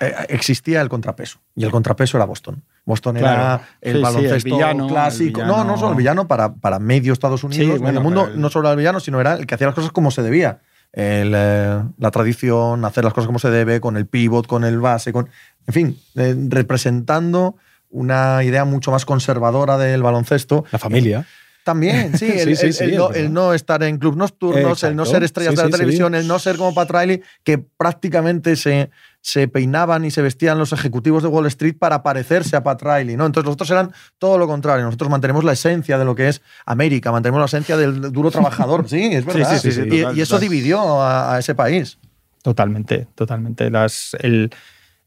eh, existía el contrapeso. Y el contrapeso era Boston. Boston era el Sí, sí, baloncesto el villano, clásico. el No, no solo el villano para, para medio Estados Unidos, Sí, medio bueno, mundo, el- no solo era el villano, sino era el que hacía las cosas como se debía. Eh, la tradición, hacer las cosas como se debe, con el pivot, con el base, con. En fin, eh, representando una idea mucho más conservadora del baloncesto. La familia. También, sí, el, Sí, sí, el- no, el no estar en clubs nocturnos, el no ser estrellas de la televisión, el no ser como Pat Riley, que prácticamente se, se peinaban y se vestían los ejecutivos de Wall Street para parecerse a Pat Riley. ¿no? Entonces nosotros eran todo lo contrario, nosotros mantenemos la esencia de lo que es América, mantenemos la esencia del duro trabajador. Sí, es verdad. sí, sí, sí, y, total, y eso total. dividió a, a ese país. Totalmente, totalmente. Las, el,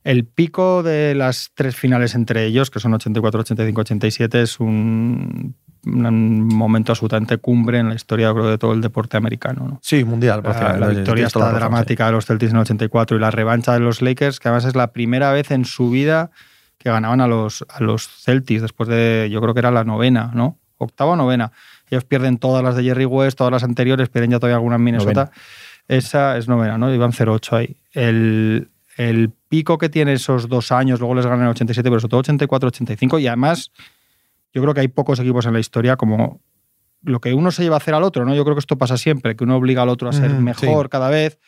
el pico de las tres finales entre ellos, que son 84, 85, 87, es un, un momento absolutamente cumbre en la historia creo, de todo el deporte americano. ¿no? Sí, mundial. La, la victoria está la dramática de los Celtics en el 84 y la revancha de los Lakers, que además es la primera vez en su vida que ganaban a los, a los Celtics, después de, yo creo que era la novena, ¿no? Octava o novena. Ellos pierden todas las de Jerry West, todas las anteriores, pierden ya todavía alguna en Minnesota. Novena. Esa es novena, ¿no? Iban 0-8 ahí. El, el pico que tiene esos dos años, luego les ganan el 87, pero sobre todo 84-85, y además yo creo que hay pocos equipos en la historia como lo que uno se lleva a hacer al otro, ¿no? Yo creo que esto pasa siempre, que uno obliga al otro a ser Mm, mejor sí. cada vez.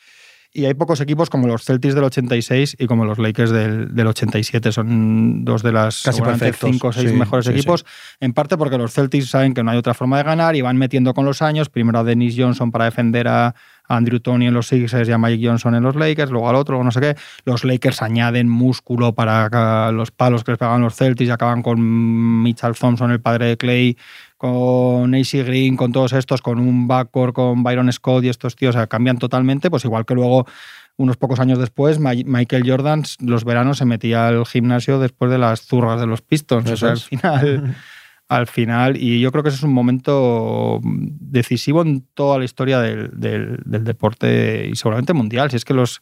Y hay pocos equipos como los Celtics del 86 y como los Lakers del, del 87. Son dos de las Casi cinco o seis sí, mejores sí, equipos. En parte porque los Celtics saben que no hay otra forma de ganar y van metiendo con los años. Primero a Dennis Johnson para defender a Andrew Tony en los Sixers y a Mike Johnson en los Lakers, luego al otro, luego no sé qué. Los Lakers añaden músculo para ca- los palos que les pegaban los Celtics y acaban con Mitchell Thompson, el padre de Clay, con AC Green, con todos estos, con un backcourt, con Byron Scott y estos tíos, o sea, cambian totalmente, pues igual que luego unos pocos años después, Michael Jordan los veranos se metía al gimnasio después de las zurras de los Pistons. o sea, al final, al final, y yo creo que ese es un momento decisivo en toda la historia del, del- del deporte y seguramente mundial. Si es que los,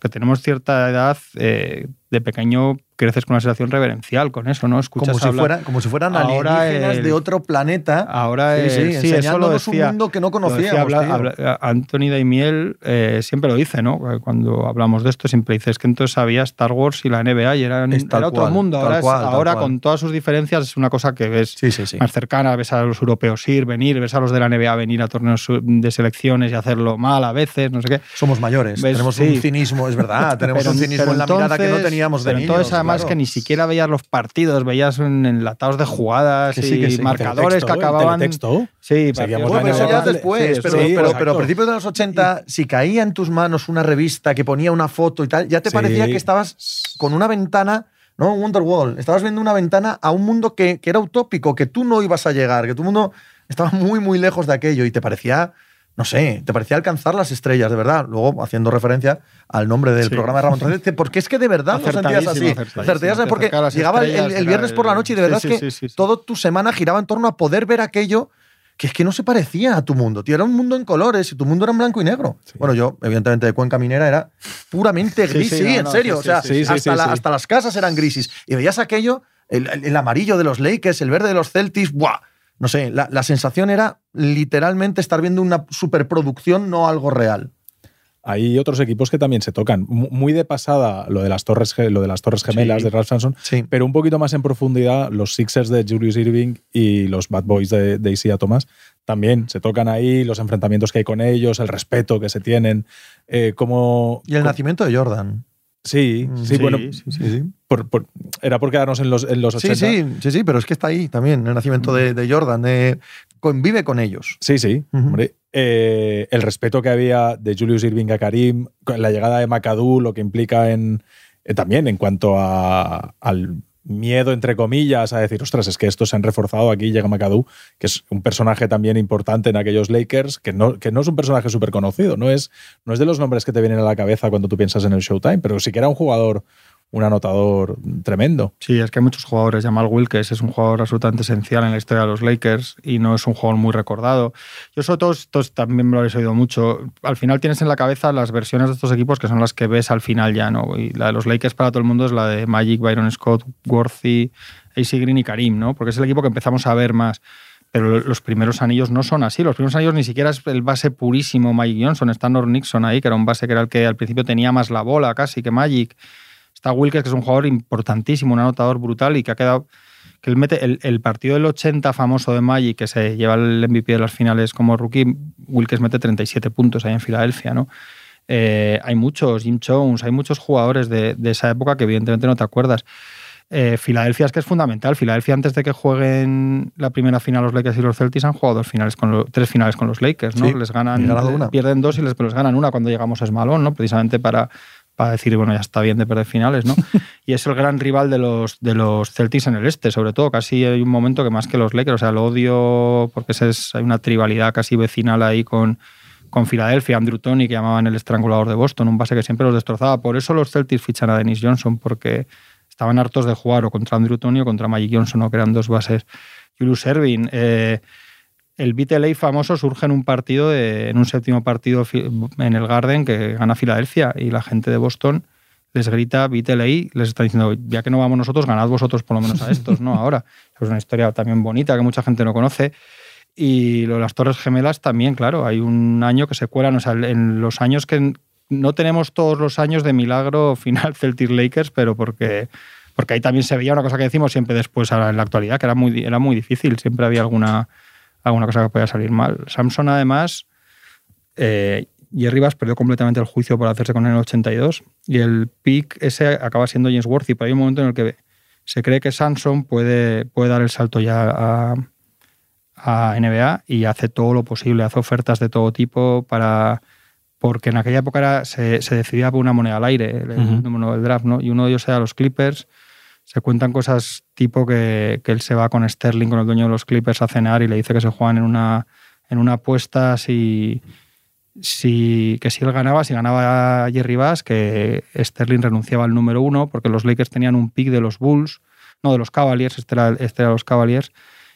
que tenemos cierta edad, eh, de pequeño creces con una sensación reverencial con eso, ¿no? Escuchas Como si, hablar- fueran, como si fueran Ahora alienígenas el- de otro planeta. Ahora, Sí, sí, sí, eso lo decía. un mundo que no conocíamos. habla- habla- Anthony Daimiel eh, siempre lo dice, ¿no? Cuando hablamos de esto, siempre dice es que entonces había Star Wars y la NBA y eran, Es era otro cual, mundo. tal Ahora, es- cual, tal ahora con todas sus diferencias, es una cosa que ves Sí, más cercana. Ves a los europeos ir, venir, ves a los de la NBA venir a torneos de selecciones y hacerlo mal a veces, no sé qué. Somos mayores, ¿Ves? tenemos un cinismo, es verdad, tenemos Pero- un cinismo en la mirada que no entonces- teníamos de niños. entonces, además, claro. que ni siquiera veías los partidos, veías en- enlatados de jugadas Que sí, y que sí. marcadores que Teletexto, el acababan. teletexto. Sí, Bueno, pero eso ya después, Sí, pero, sí, pero, exacto. pero a principios de los 80, si caía en tus manos una revista que ponía una foto y tal, ya te Sí. parecía que estabas con una ventana, ¿no? Wonderwall. Estabas viendo una ventana a un mundo que, que era utópico, que tú no ibas a llegar, que tu mundo estaba muy, muy lejos de aquello y te parecía, no sé, te parecía alcanzar las estrellas, de verdad. Luego, haciendo referencia al nombre del Sí. programa de Ramón Torres, dice, porque es que de verdad lo sentías así. Te porque llegaba el, el- viernes por la noche y de verdad sí, es que sí, sí, sí. todo tu semana giraba en torno a poder ver aquello que es que no se parecía a tu mundo, tío. Era un mundo en colores y tu mundo era en blanco y negro. Bueno, yo, evidentemente, de Cuenca Minera era puramente gris, sí, no, en no, serio. o sea, hasta, la- hasta las casas eran grises. Y veías aquello, el, el- el amarillo de los Lakers, el verde de los Celtics, ¡buah! No sé, la, la sensación era literalmente estar viendo una superproducción, no algo real. Hay otros equipos que también se tocan. Mu- Muy de pasada lo de las torres, lo de las torres gemelas Sí. de Ralph Sampson, Sí. pero un poquito más en profundidad los Sixers de Julius Irving y los Bad Boys de, de Isaiah Thomas también se tocan ahí, los enfrentamientos que hay con ellos, el respeto que se tienen, eh, como... Y el nacimiento de Jordan. Sí, Mm, sí, sí, bueno, sí, Sí, sí. por- por- era por quedarnos en los, en los 80. Sí, sí, sí, sí, pero es que está ahí también, el nacimiento de, de Jordan. de- convive con ellos. Sí, sí, hombre. Eh, el respeto que había de Julius Irving a Karim, la llegada de McAdoo, lo que implica en, eh, también en cuanto a, al, miedo, entre comillas, a decir, ostras, es que estos se han reforzado aquí, llega McAdoo, que es un personaje también importante en aquellos Lakers, que no, que no es un personaje súper conocido, no es, no es de los nombres que te vienen a la cabeza cuando tú piensas en el Showtime, pero sí que era un jugador un anotador tremendo. Sí, es que hay muchos jugadores. Jamal Wilkes es un jugador absolutamente esencial en la historia de los Lakers y no es un jugador muy recordado. Yo sobre todo, esto también me lo habéis oído mucho. Al final tienes en la cabeza las versiones de estos equipos que son las que ves al final ya, ¿no? Y la de los Lakers para todo el mundo es la de Magic, Byron Scott, Worthy, AC Green y Karim, ¿no? Porque es el equipo que empezamos a ver más. Pero los primeros anillos no son así. Los primeros anillos ni siquiera es el base purísimo Mike Johnson. Está Norm Nixon ahí, que era un base que era el que al principio tenía más la bola casi que Magic. Está Wilkes, que es un jugador importantísimo, un anotador brutal y que ha quedado. que él mete el, partido del 80 famoso de Magic, que se lleva el MVP de las finales como rookie, Wilkes mete 37 puntos ahí en Filadelfia, ¿no? Eh, hay muchos, Jim Jones, hay muchos jugadores de, esa época que evidentemente no te acuerdas. Eh, Filadelfia es que es fundamental. Filadelfia, antes de que jueguen la primera final los Lakers y los Celtics, han jugado dos finales con los, tres finales con los Lakers, ¿no? les ganan, pierden dos y les, les ganan una cuando llegamos a Smalón, ¿no? Precisamente para, para decir, bueno, ya está bien de perder finales, ¿no? y es el gran rival de los, de los Celtics en el este, sobre todo. Casi hay un momento que más que los Lakers, o sea, lo odio porque es, hay una tribalidad casi vecinal ahí con, con Filadelfia, Andrew Tony, que llamaban el estrangulador de Boston, un base que siempre los destrozaba. Por eso los Celtics fichan a Dennis Johnson, porque estaban hartos de jugar o contra Andrew Tony o contra Magic Johnson, que eran dos bases. Julius Erving, eh, el BTLA famoso surge en un partido, en un séptimo partido en el Garden que gana Filadelfia y la gente de Boston les grita BTLA, les está diciendo, ya que no vamos nosotros, ganad vosotros por lo menos a estos, ¿no? Ahora. Es una historia también bonita que mucha gente no conoce. Y lo de las Torres Gemelas también, claro, hay un año que se cuelan, o sea, en los años que no tenemos todos los años de milagro final Celtic Lakers, pero porque, porque ahí también se veía una cosa que decimos siempre después en la actualidad, que era muy, era muy difícil, siempre había alguna alguna cosa que podía salir mal. Samson, además, eh, Jerry Bass perdió completamente el juicio por hacerse con él en el 82 y el pick ese acaba siendo James Worthy, pero hay un momento en el que se cree que Samson puede, puede dar el salto ya a, a NBA y hace todo lo posible, hace ofertas de todo tipo para porque en aquella época era, se, se, decidía por una moneda al aire, el, número del draft, ¿no? Y uno de ellos era los Clippers se cuentan cosas tipo que, él se va con Sterling, con el dueño de los Clippers, a cenar y le dice que se juegan en una, en una apuesta si, si, que si él ganaba, si ganaba Jerry Bass, que Sterling renunciaba al número uno porque los Lakers tenían un pick de los Bulls, no, de los Cavaliers, este era, este era los Cavaliers,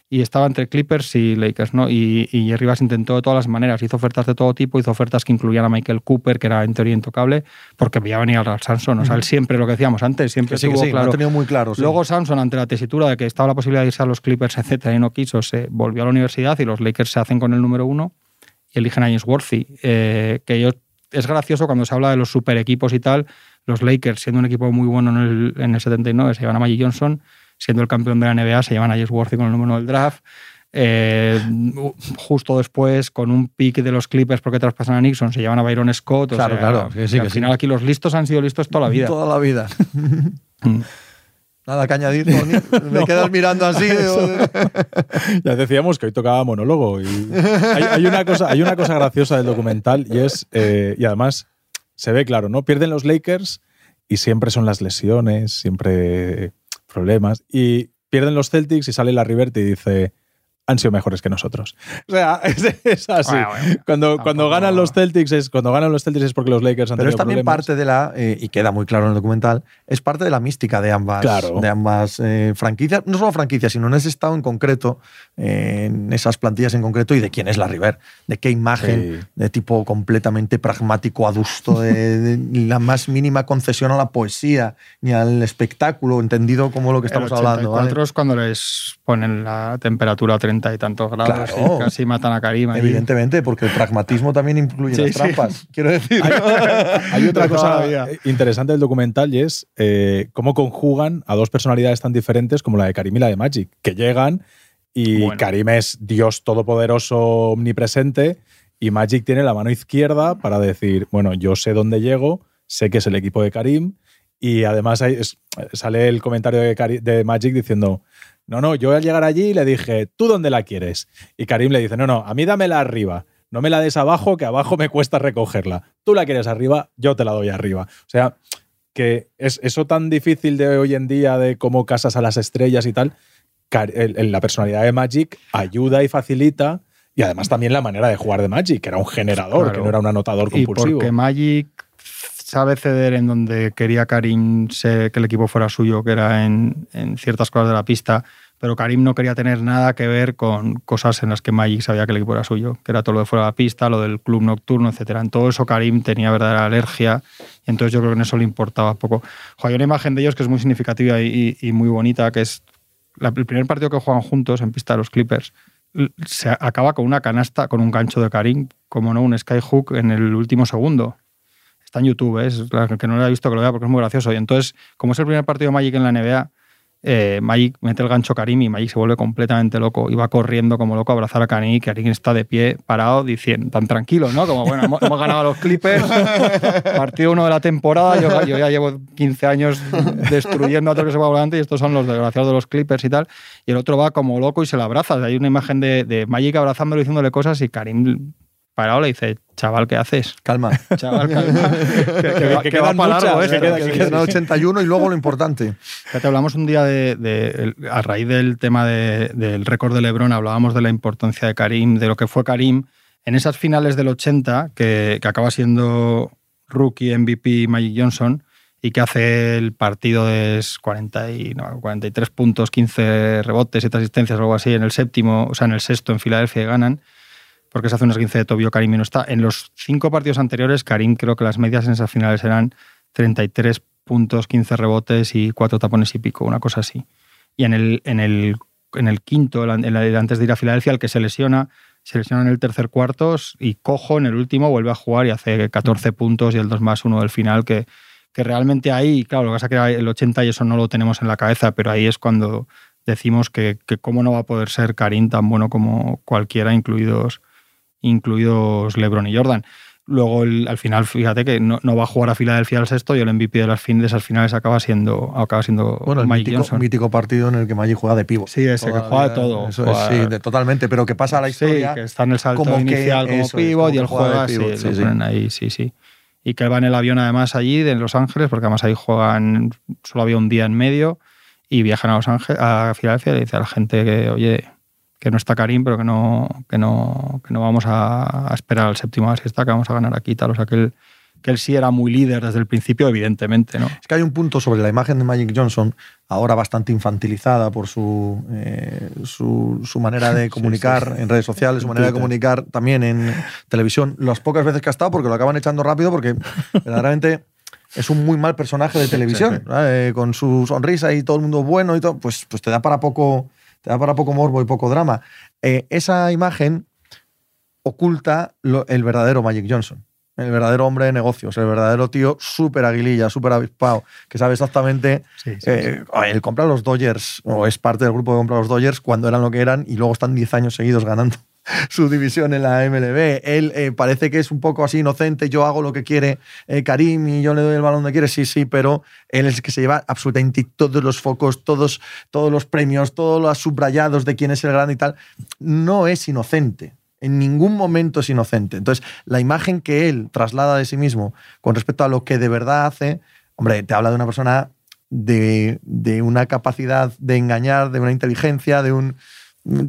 y estaba entre Clippers y Lakers, ¿no? Y, y Jerry Bass intentó de todas las maneras, hizo ofertas de todo tipo, hizo ofertas que incluían a Michael Cooper, que era en teoría intocable, porque veía venir al Samson. O sea, él siempre, lo que decíamos antes, siempre sí, sí, claro. Lo tenido muy claro. Luego Samson, ante la tesitura de que estaba la posibilidad de irse a los Clippers, etcétera, y no quiso, se volvió a la universidad y los Lakers se hacen con el número uno y eligen a James Worthy, eh, que ellos es gracioso cuando se habla de los super equipos y tal, los Lakers, siendo un equipo muy bueno en el, en el 79, se llevan a Magic Johnson, siendo el campeón de la NBA, se llevan a James Worthy con el número del draft. Eh, justo después, con un pick de los Clippers porque traspasan a Nixon, se llevan a Byron Scott. claro, claro. al final aquí los listos han sido listos toda la vida. Toda la vida. Mm. Nada que añadir, me quedas mirando así. ya decíamos que hoy tocaba monólogo. Y hay, una cosa, hay una cosa graciosa del documental y es, eh, y además se ve claro, ¿no? Pierden los Lakers y siempre son las lesiones, siempre problemas. Y pierden los Celtics y sale la Riverte y dice, han sido mejores que nosotros. O sea, es, así. cuando, cuando ganan los Celtics es cuando ganan los Celtics es porque los Lakers han Pero es también parte de la eh, y queda muy claro en el documental, es parte de la mística de ambas de ambas eh, franquicias, no solo franquicias, sino en ese estado en concreto, eh, en esas plantillas en concreto y de quién es la River, de qué imagen de tipo completamente pragmático, adusto, de, la más mínima concesión a la poesía ni al espectáculo, entendido como lo que estamos hablando. ¿vale? es cuando les ponen la temperatura a 30 y tantos grados y casi matan a Karim. Evidentemente, porque el pragmatismo también incluye las trampas. Quiero decir. Hay, otra cosa interesante del documental y es eh, cómo conjugan a dos personalidades tan diferentes como la de Karim y la de Magic, que llegan y Karim es Dios todopoderoso, omnipresente, y Magic tiene la mano izquierda para decir, bueno, yo sé dónde llego, sé que es el equipo de Karim, y además sale el comentario de, de Magic diciendo, no, no, yo al llegar allí le dije, ¿tú dónde la quieres? Y Karim le dice, no, no, a mí dámela arriba. No me la des abajo, que abajo me cuesta recogerla. Tú la quieres arriba, yo te la doy arriba. O sea, que es eso tan difícil de hoy en día de cómo casas a las estrellas y tal, en la personalidad de Magic ayuda y facilita. Y además también la manera de jugar de Magic, que era un generador, que no era un anotador compulsivo. Y porque Magic sabe ceder en donde quería Karim que el equipo fuera suyo, que era en, en ciertas cosas de la pista pero Karim no quería tener nada que ver con cosas en las que Magic sabía que el equipo era suyo, que era todo lo de fuera de la pista, lo del club nocturno, etcétera. En todo eso Karim tenía verdadera alergia, y entonces yo creo que en eso le importaba poco. hay una imagen de ellos que es muy significativa y, muy bonita, que es el primer partido que juegan juntos en pista de los Clippers. Se acaba con una canasta, con un gancho de Karim, como no, un skyhook en el último segundo. Está en YouTube, ¿eh? es que no lo he visto que lo vea porque es muy gracioso. Y entonces, como es el primer partido de Magic en la NBA, eh, Magic mete el gancho Karim y Magic se vuelve completamente loco y va corriendo como loco a abrazar a Karim y Karim está de pie parado diciendo tan tranquilo, ¿no? Como bueno, hemos, ganado a los Clippers, partido uno de la temporada, yo, ya llevo 15 años destruyendo a todo lo que se va volante y estos son los desgraciados de los Clippers y tal, y el otro va como loco y se le abraza, hay una imagen de, de Magic abrazándolo y diciéndole cosas y Karim parado le dice, chaval, ¿qué haces? Calma. Chaval, calma. que, que, va para largo esto. Que, quedan 81 y luego lo importante. te hablamos un día de, a raíz del tema del récord de Lebron, hablábamos de la importancia de Karim, de lo que fue Karim en esas finales del 80, que, acaba siendo rookie MVP Magic Johnson, y que hace el partido de 40 y, 43 puntos, 15 rebotes, 7 asistencias o algo así en el séptimo, o sea, en el sexto en Filadelfia y ganan porque se hace unas 15 de Tobio, Karim y no está. En los cinco partidos anteriores, Karim creo que las medias en esas finales eran 33 puntos, 15 rebotes y 4 tapones y pico, una cosa así. Y en el, en el, en el quinto, antes de ir a Filadelfia, el que se lesiona, se lesiona en el tercer cuarto y cojo en el último, vuelve a jugar y hace 14 puntos y el 2 más 1 del final, que, que realmente ahí, claro, lo que pasa es que el 80 y eso no lo tenemos en la cabeza, pero ahí es cuando decimos que cómo no va a poder ser Karim tan bueno como cualquiera, incluidos incluidos LeBron y Jordan. Luego, al final, fíjate que no, va a jugar a Filadelfia al sexto y el MVP de las fin de esas finales acaba siendo, acaba siendo bueno, el mítico, mítico, partido en el que Magic juega de pivo. Sí, ese que juega de todo. Eso sí, totalmente, pero que pasa a la historia. Sí, que está en el salto como inicial como pivot y él juega, sí, sí, ahí, sí, sí. Y que va en el avión además allí, de Los Ángeles, porque además ahí juegan, solo había un día en medio, y viajan a Los Ángeles, a Filadelfia y le dice a la gente que, oye, que no está Karim, pero que no, que no, que no vamos a, esperar al séptimo si está, que vamos a ganar aquí tal. O sea, que él, que él sí era muy líder desde el principio, evidentemente. ¿no? Es que hay un punto sobre la imagen de Magic Johnson, ahora bastante infantilizada por su, eh, su, manera de comunicar en redes sociales, su manera de comunicar también en televisión, las pocas veces que ha estado, porque lo acaban echando rápido, porque verdaderamente es un muy mal personaje de televisión, eh, con su sonrisa y todo el mundo bueno y todo, pues, pues te da para poco te da para poco morbo y poco drama. Eh, esa imagen oculta el verdadero Magic Johnson. El verdadero hombre de negocios, el verdadero tío súper aguililla, súper avispado, que sabe exactamente. Eh, él compra los Dodgers, o es parte del grupo que compra los Dodgers cuando eran lo que eran, y luego están 10 años seguidos ganando su división en la MLB. Él eh, parece que es un poco así inocente, yo hago lo que quiere eh, Karim y yo le doy el balón donde quiere, sí, sí, pero él es el que se lleva absolutamente todos los focos, todos, todos los premios, todos los subrayados de quién es el grande y tal. No es inocente. En ningún momento es inocente. Entonces, la imagen que él traslada de sí mismo con respecto a lo que de verdad hace, hombre, te habla de una persona de, de una capacidad de engañar, de una inteligencia, de un,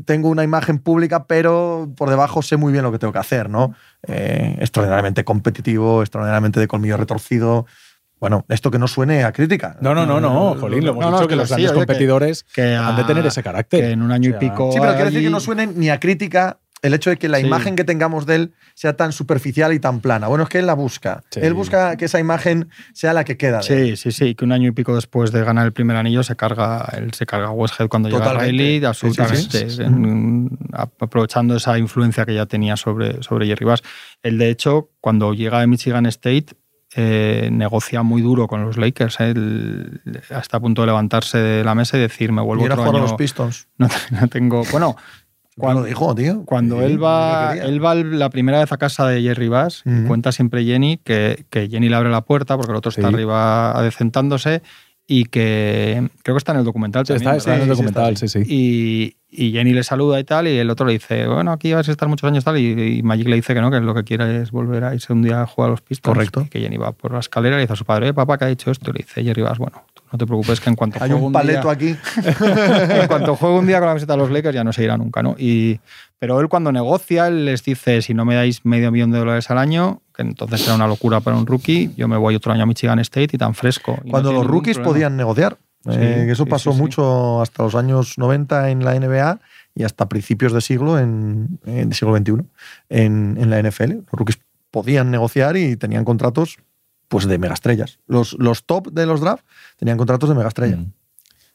tengo una imagen pública, pero por debajo sé muy bien lo que tengo que hacer, ¿no? Eh, extraordinariamente competitivo, extraordinariamente de colmillo retorcido. Bueno, esto que no suene a crítica. No, no, no, no, Jolín, lo hemos dicho que, los grandes competidores que, han de tener ese carácter. en un año y pico. Sí, pero quiere decir que no suene ni a crítica el hecho de que la imagen que tengamos de él sea tan superficial y tan plana. Bueno, es que él la busca. Él busca que esa imagen sea la que queda. sí, sí, sí. Que un año y pico después de ganar el primer anillo se carga, él se carga a Westhead cuando llega a Riley, absolutamente. aprovechando esa influencia que ya tenía sobre, sobre Jerry Bass. Él, de hecho, cuando llega a Michigan State, eh, negocia muy duro con los Lakers, ¿eh? hasta a punto de levantarse de la mesa y decir, me vuelvo otro año. los Pistons. No, no, tengo... Bueno, cuando, dijo, tío. Cuando él va, él va la primera vez a casa de Jerry Bass, cuenta siempre Jenny que, que, Jenny le abre la puerta porque el otro está arriba adecentándose y que creo que está en el documental está, en el documental, sí, sí. Y, y Jenny le saluda y tal, y el otro le dice, bueno, aquí vas a estar muchos años tal, y, y Magic le dice que no, que lo que quiere es volver a irse un día a jugar a los Pistons. Correcto. Y que Jenny va por la escalera y le dice a su padre, "Eh, papá, ¿qué ha dicho esto? Y le dice Jerry Bass, bueno, no te preocupes que en cuanto Hay juegue un día- paleto aquí. en cuanto juegue un día con la camiseta de los Lakers ya no se irá nunca, ¿no? Y, pero él cuando negocia, él les dice, si no me dais medio millón de dólares al año, que entonces será una locura para un rookie, yo me voy otro año a Michigan State y tan fresco. Y Cuando los rookies problema. podían negociar. Sí, Eh, eso sí, pasó sí. mucho hasta los años 90 en la NBA y hasta principios de siglo, en, en siglo XXI, en, en la NFL. Los rookies podían negociar y tenían contratos pues de megaestrellas. Los, los top de los drafts tenían contratos de megaestrella. Mm.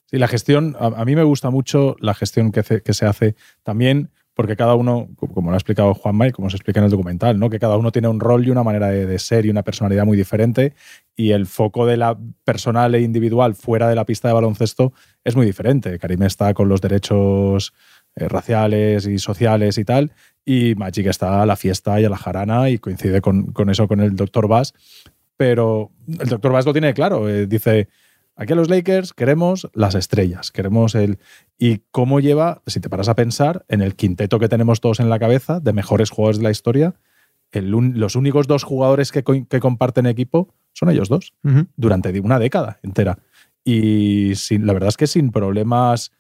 Sí, la gestión, a, a mí me gusta mucho la gestión que, hace- que se hace también porque cada uno, como lo ha explicado Juanma y como se explica en el documental, ¿no? que cada uno tiene un rol y una manera de, de ser y una personalidad muy diferente y el foco de la personal e individual fuera de la pista de baloncesto es muy diferente. Karim está con los derechos eh, raciales y sociales y tal, y Magic está a la fiesta y a la jarana y coincide con, con eso con el Dr. Bass, pero el Dr. Bass lo tiene claro, eh, dice... Aquí a los Lakers queremos las estrellas, queremos el... Y cómo lleva, si te paras a pensar, en el quinteto que tenemos todos en la cabeza, de mejores jugadores de la historia, el los únicos dos jugadores que, co- que comparten equipo son ellos dos, durante una década entera. Y sin, la verdad es que sin problemas,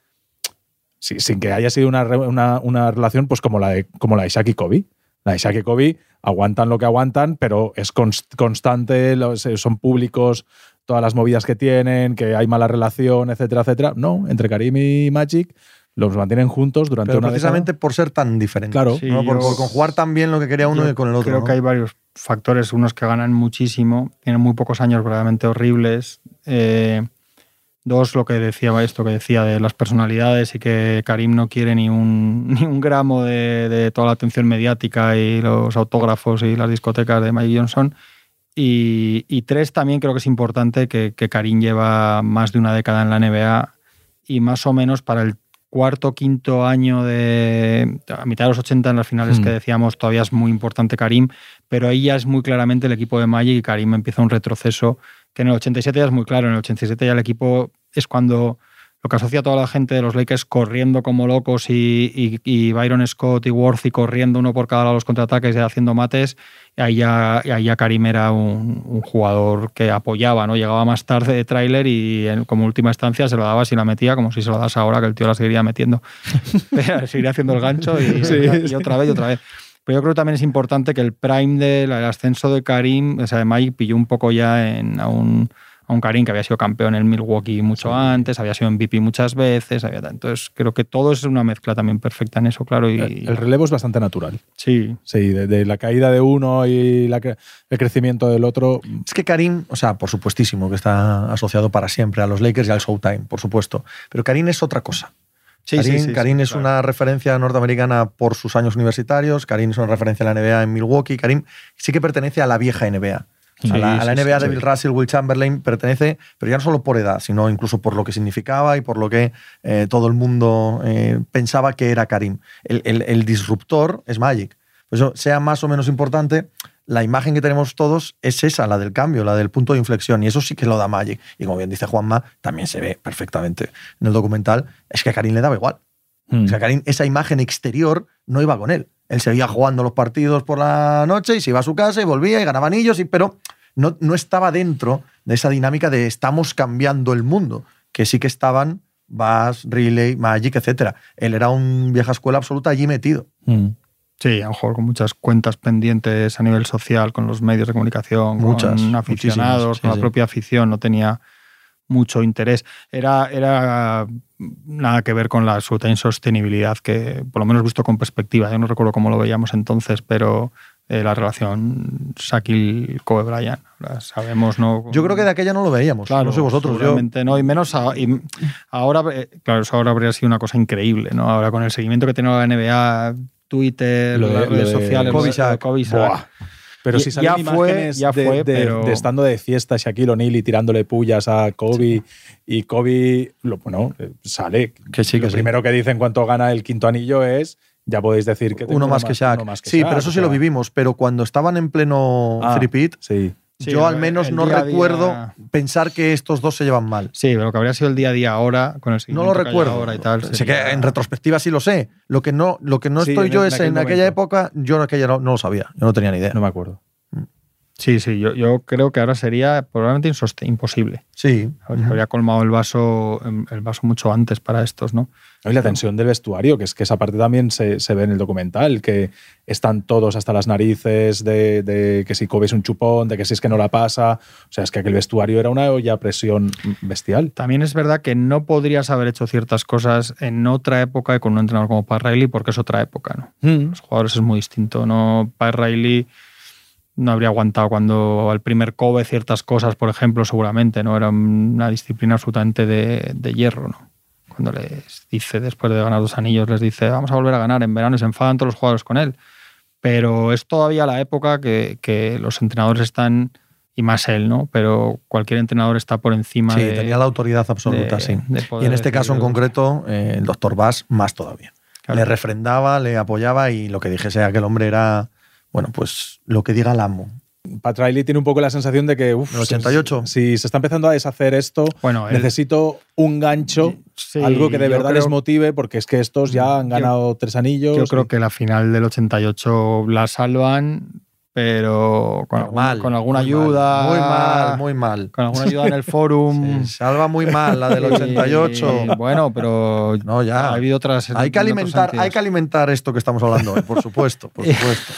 si- sin que haya sido una, una- una relación pues como la, de, como la de Shaq y Kobe. La de Shaq y Kobe aguantan lo que aguantan, pero es const- constante, los- son públicos todas las movidas que tienen, que hay mala relación, etcétera, etcétera. No, entre Karim y Magic los mantienen juntos durante Pero una precisamente por ser tan diferentes. Claro. Sí, ¿no? Por, por conjugar tan bien lo que quería uno y con el otro. Creo ¿no? que hay varios factores, unos que ganan muchísimo, tienen muy pocos años verdaderamente horribles. Eh, dos, lo que decía esto que decía de las personalidades y que Karim no quiere ni un, ni un gramo de, de toda la atención mediática y los autógrafos y las discotecas de Mike Johnson. Y, y tres, también creo que es importante que, que Karim lleva más de una década en la NBA y más o menos para el cuarto, quinto año de a mitad de los 80 en las finales Hmm. que decíamos todavía es muy importante Karim, pero ahí ya es muy claramente el equipo de Magic y Karim empieza un retroceso que en el 87 ya es muy claro, en el 87 ya el equipo es cuando lo que asocia a toda la gente de los Lakers corriendo como locos y, y- y Byron Scott y Worthy corriendo uno por cada lado de los contraataques y haciendo mates, ahí ya, ahí ya Karim era un, un jugador que apoyaba, ¿no? Llegaba más tarde de tráiler y en- como última instancia se lo daba si la metía, como si se lo das ahora, que el tío la seguiría metiendo. Seguiría haciendo el gancho y, Sí, y otra vez y otra vez. Pero yo creo que también es importante que el prime del el ascenso de Karim, o sea, de Mike, pilló un poco ya en, a, un, a un Karim que había sido campeón en Milwaukee mucho antes, había sido MVP muchas veces. Había, entonces creo que todo es una mezcla también perfecta en eso, claro. Y, El, el relevo es bastante natural. sí, Sí, de, de la caída de uno y la cre- el crecimiento del otro. Es que Karim, o sea, por supuestísimo que está asociado para siempre a los Lakers y al Showtime, por supuesto. Pero Karim es otra cosa. Sí, es claro. una referencia norteamericana por sus años universitarios. Karim es una referencia a la NBA en Milwaukee. Karim sí que pertenece a la vieja NBA. La- a la NBA de. Bill Russell, Will Chamberlain pertenece, pero ya no solo por edad, sino incluso por lo que significaba y por lo que eh, todo el mundo eh, pensaba que era Karim. El, el- el disruptor es Magic. Por eso, sea más o menos importante, la imagen que tenemos todos es esa, la del cambio, la del punto de inflexión. Y eso sí que lo da Magic. Y como bien dice Juanma, también se ve perfectamente en el documental, es que a Karim le daba igual. Mm. O sea, Karim, esa imagen exterior no iba con él. Él seguía jugando los partidos por la noche y se iba a su casa y volvía y ganaba anillos, y, pero no, no estaba dentro de esa dinámica de estamos cambiando el mundo, que sí que estaban Bass, Riley, Magic, etc. Él era un vieja escuela absoluta allí metido. Mm. Sí, a lo mejor con muchas cuentas pendientes a nivel social, con los medios de comunicación, Muchas, con aficionados, sí, con la sí. propia afición, no tenía mucho interés. Era, era nada que ver con la absoluta insostenibilidad que, por lo menos visto con perspectiva, yo no recuerdo cómo lo veíamos entonces, pero eh, la relación Shaquille Kobe Bryant, sabemos, ¿no? Yo creo que de aquella no lo veíamos. Claro, no sé vosotros. Yo, no, y menos a- y ahora, eh, claro, eso ahora habría sido una cosa increíble, ¿no? Ahora con el seguimiento que tiene la NBA, Twitter, Lo de- las redes lo de sociales. Buah. Pero Ya- si salen ya fue, imágenes ya de, fue, de- pero- de estando de fiesta Shaquille O'Neal y tirándole pullas a Kobe y Kobe, lo, bueno, eh, sale. Que sí, que lo sí. primero que dice en cuanto gana el quinto anillo es, ya podéis decir que uno más que Shaq. uno más que sí, Shaq, pero eso o sí lo vivimos. Pero cuando estaban en pleno Ah. three-peat, Sí. Sí, Yo al menos no recuerdo día- pensar que estos dos se llevan mal. Sí, pero lo que habría sido el día a día ahora, con el No lo recuerdo. ahora y tal. sé sería- que en retrospectiva sí lo sé. Lo que no, lo que no Sí, estoy en- yo en es aquel en aquella época, yo en aquella no, no lo sabía. Yo no tenía ni idea. No me acuerdo. Sí, sí, yo, yo creo que ahora sería probablemente imposible. Sí. Habría, colmado el vaso, el vaso mucho antes para estos, ¿no? Y la tensión del vestuario, que es que esa parte también se, se ve en el documental, que están todos hasta las narices de, de que si Kobe es un chupón, de que si es que no la pasa. O sea, es que aquel vestuario era una olla a presión bestial. También es verdad que no podrías haber hecho ciertas cosas en otra época y con un entrenador como Pat Riley porque es otra época, ¿no? Mm. Los jugadores es muy distinto, ¿no? Pat Riley no habría aguantado cuando al primer Kobe ciertas cosas, por ejemplo, seguramente, ¿no? Era una disciplina absolutamente de, de hierro, ¿no? Cuando les dice, después de ganar dos anillos, les dice, vamos a volver a ganar en verano y se enfadan todos los jugadores con él. Pero es todavía la época que, que los entrenadores están, y más él, ¿no? Pero cualquier entrenador está por encima Sí, de... tenía la autoridad absoluta, de- sí. de Y en este caso en concreto, eh, el doctor Bass más todavía. Claro. Le refrendaba, le apoyaba y lo que dijese aquel hombre era, bueno, pues lo que diga el amo. Pat Riley tiene un poco la sensación de que, uff, ¿El 88? si se está empezando a deshacer esto, Bueno, él- necesito un gancho, Sí, algo que de verdad creo- les motive, porque es que estos ya han Yo- ganado tres anillos. Yo creo que la final del 88 la salvan, pero con, con alguna muy ayuda. mal, Muy mal, muy mal. Con alguna ayuda en el forum. Se salva muy mal la del 88. Y, bueno, pero No, ya. ha habido otras. Hay que alimentar, hay que alimentar esto que estamos hablando hoy, por supuesto, por supuesto.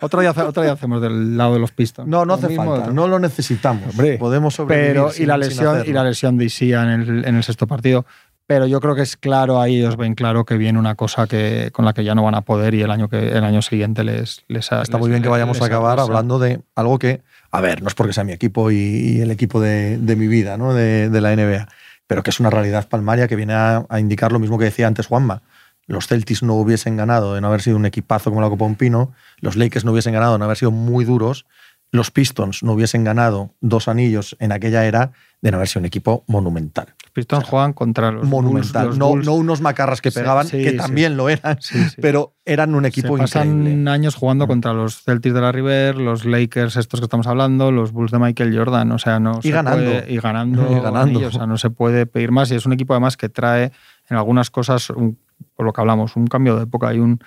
Otro día, otro día hacemos del lado de los Pistons. No, no Lo hace falta, otro. no lo necesitamos. Hombre. Podemos sobrevivir. Pero, sin- y, la lesión, y la lesión de Isia en el, en el sexto partido. Pero yo creo que es claro, ahí ellos ven claro que viene una cosa que, con la que ya no van a poder y el año, que, el año siguiente les, les Está muy bien que vayamos a acabar hablando de algo que, a ver, no es porque sea mi equipo y, y el equipo de, de mi vida, ¿no? de, de la NBA, pero que es una realidad palmaria que viene a, a indicar lo mismo que decía antes Juanma. Los Celtics no hubiesen ganado de no haber sido un equipazo como la Copa Un Pino, los Lakers no hubiesen ganado de no haber sido muy duros, los Pistons no hubiesen ganado dos anillos en aquella era de no haber sido un equipo monumental. Los Pistons juegan contra los monumental. Bulls, los no, Bulls. no unos macarras que pegaban, sí, que sí. también lo eran, pero eran un equipo Se pasan increíble. años jugando contra los Celtics de la River, los Lakers estos que estamos hablando, los Bulls de Michael Jordan, o sea, no Y se ganando. puede- y ganando, Y ganando. anillos, o sea, no se puede pedir más y es un equipo además que trae en algunas cosas un- por lo que hablamos, un cambio de época, hay un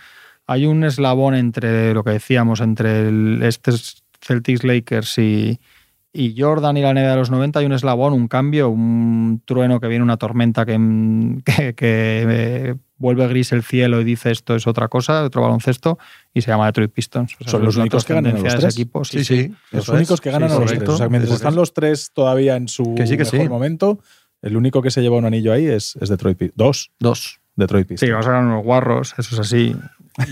hay un eslabón entre lo que decíamos entre el, este Celtics Lakers y y Jordan y la NBA de los 90 hay un eslabón, un cambio, un trueno que viene, una tormenta que, que, que, eh, vuelve gris el cielo y dice esto es otra cosa, otro baloncesto, y se llama Detroit Pistons. O sea, Son los únicos que ganan a los de ese tres. equipo. Sí, sí. Los únicos que ganan Sí, a los tres. O sea, mientras están es. los tres todavía en su Que sí, que mejor sí. momento, el único que se lleva un anillo ahí es, es Detroit Pistons. Dos Dos. Detroit Pistons. Sí, vamos a ganar unos guarros, eso es así.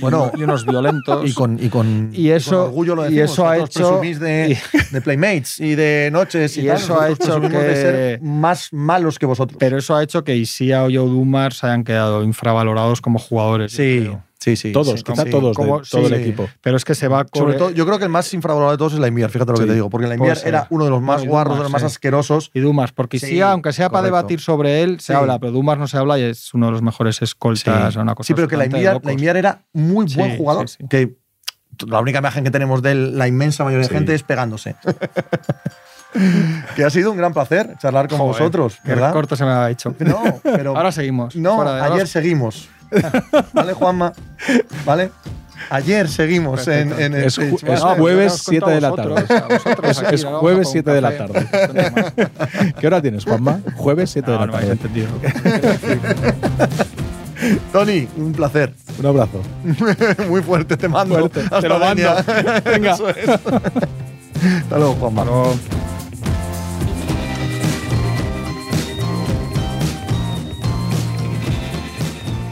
Bueno, y unos violentos. Y con, y con, Y eso- con orgullo lo y eso ha hecho- de, de Playmates y de noches y, Y tal. eso ha hecho que- de ser más malos que vosotros. Pero eso ha hecho que Isia o Joe Dumars se hayan quedado infravalorados como jugadores. yo sí, creo. Sí, sí. Todos, sí, quizá sí. todos, de Como- todo el sí. equipo. Pero es que se va Sobre con- todo, yo creo que el más infravalorado de todos es la Inviar, fíjate lo que te digo, porque la Inviar ser. era uno de los más guarros, de Dumas, los más sí. asquerosos. Y Dumas, porque Sí, sí, aunque sea para correcto. debatir sobre él, se Sí. habla, pero Dumas no se habla y es uno de los mejores escoltas. Sí. una cosa Sí, pero que la de Inviar, la Inviar era muy buen Sí, jugador. sí, sí. Que la única imagen que tenemos de él, la inmensa mayoría Sí. de gente es pegándose. que ha sido un gran placer charlar con Joder, vosotros, Qué ¿verdad? corto se me ha hecho. No, pero Ahora seguimos. No, Fuera de- ayer seguimos. ¿Vale, Juanma? ¿Vale? Ayer seguimos en, Perfecto. en el Es ju- jueves, os cuento 7 de la tarde. Es- jueves, a por un 7 de la tarde. No. ¿Qué hora tienes, Juanma? Jueves 7 de No, la no tarde. entendido. Tony, un placer. Un abrazo. Muy fuerte, te mando. Fuerte, te lo mando. Venga. Eso es. Hasta luego, Juanma.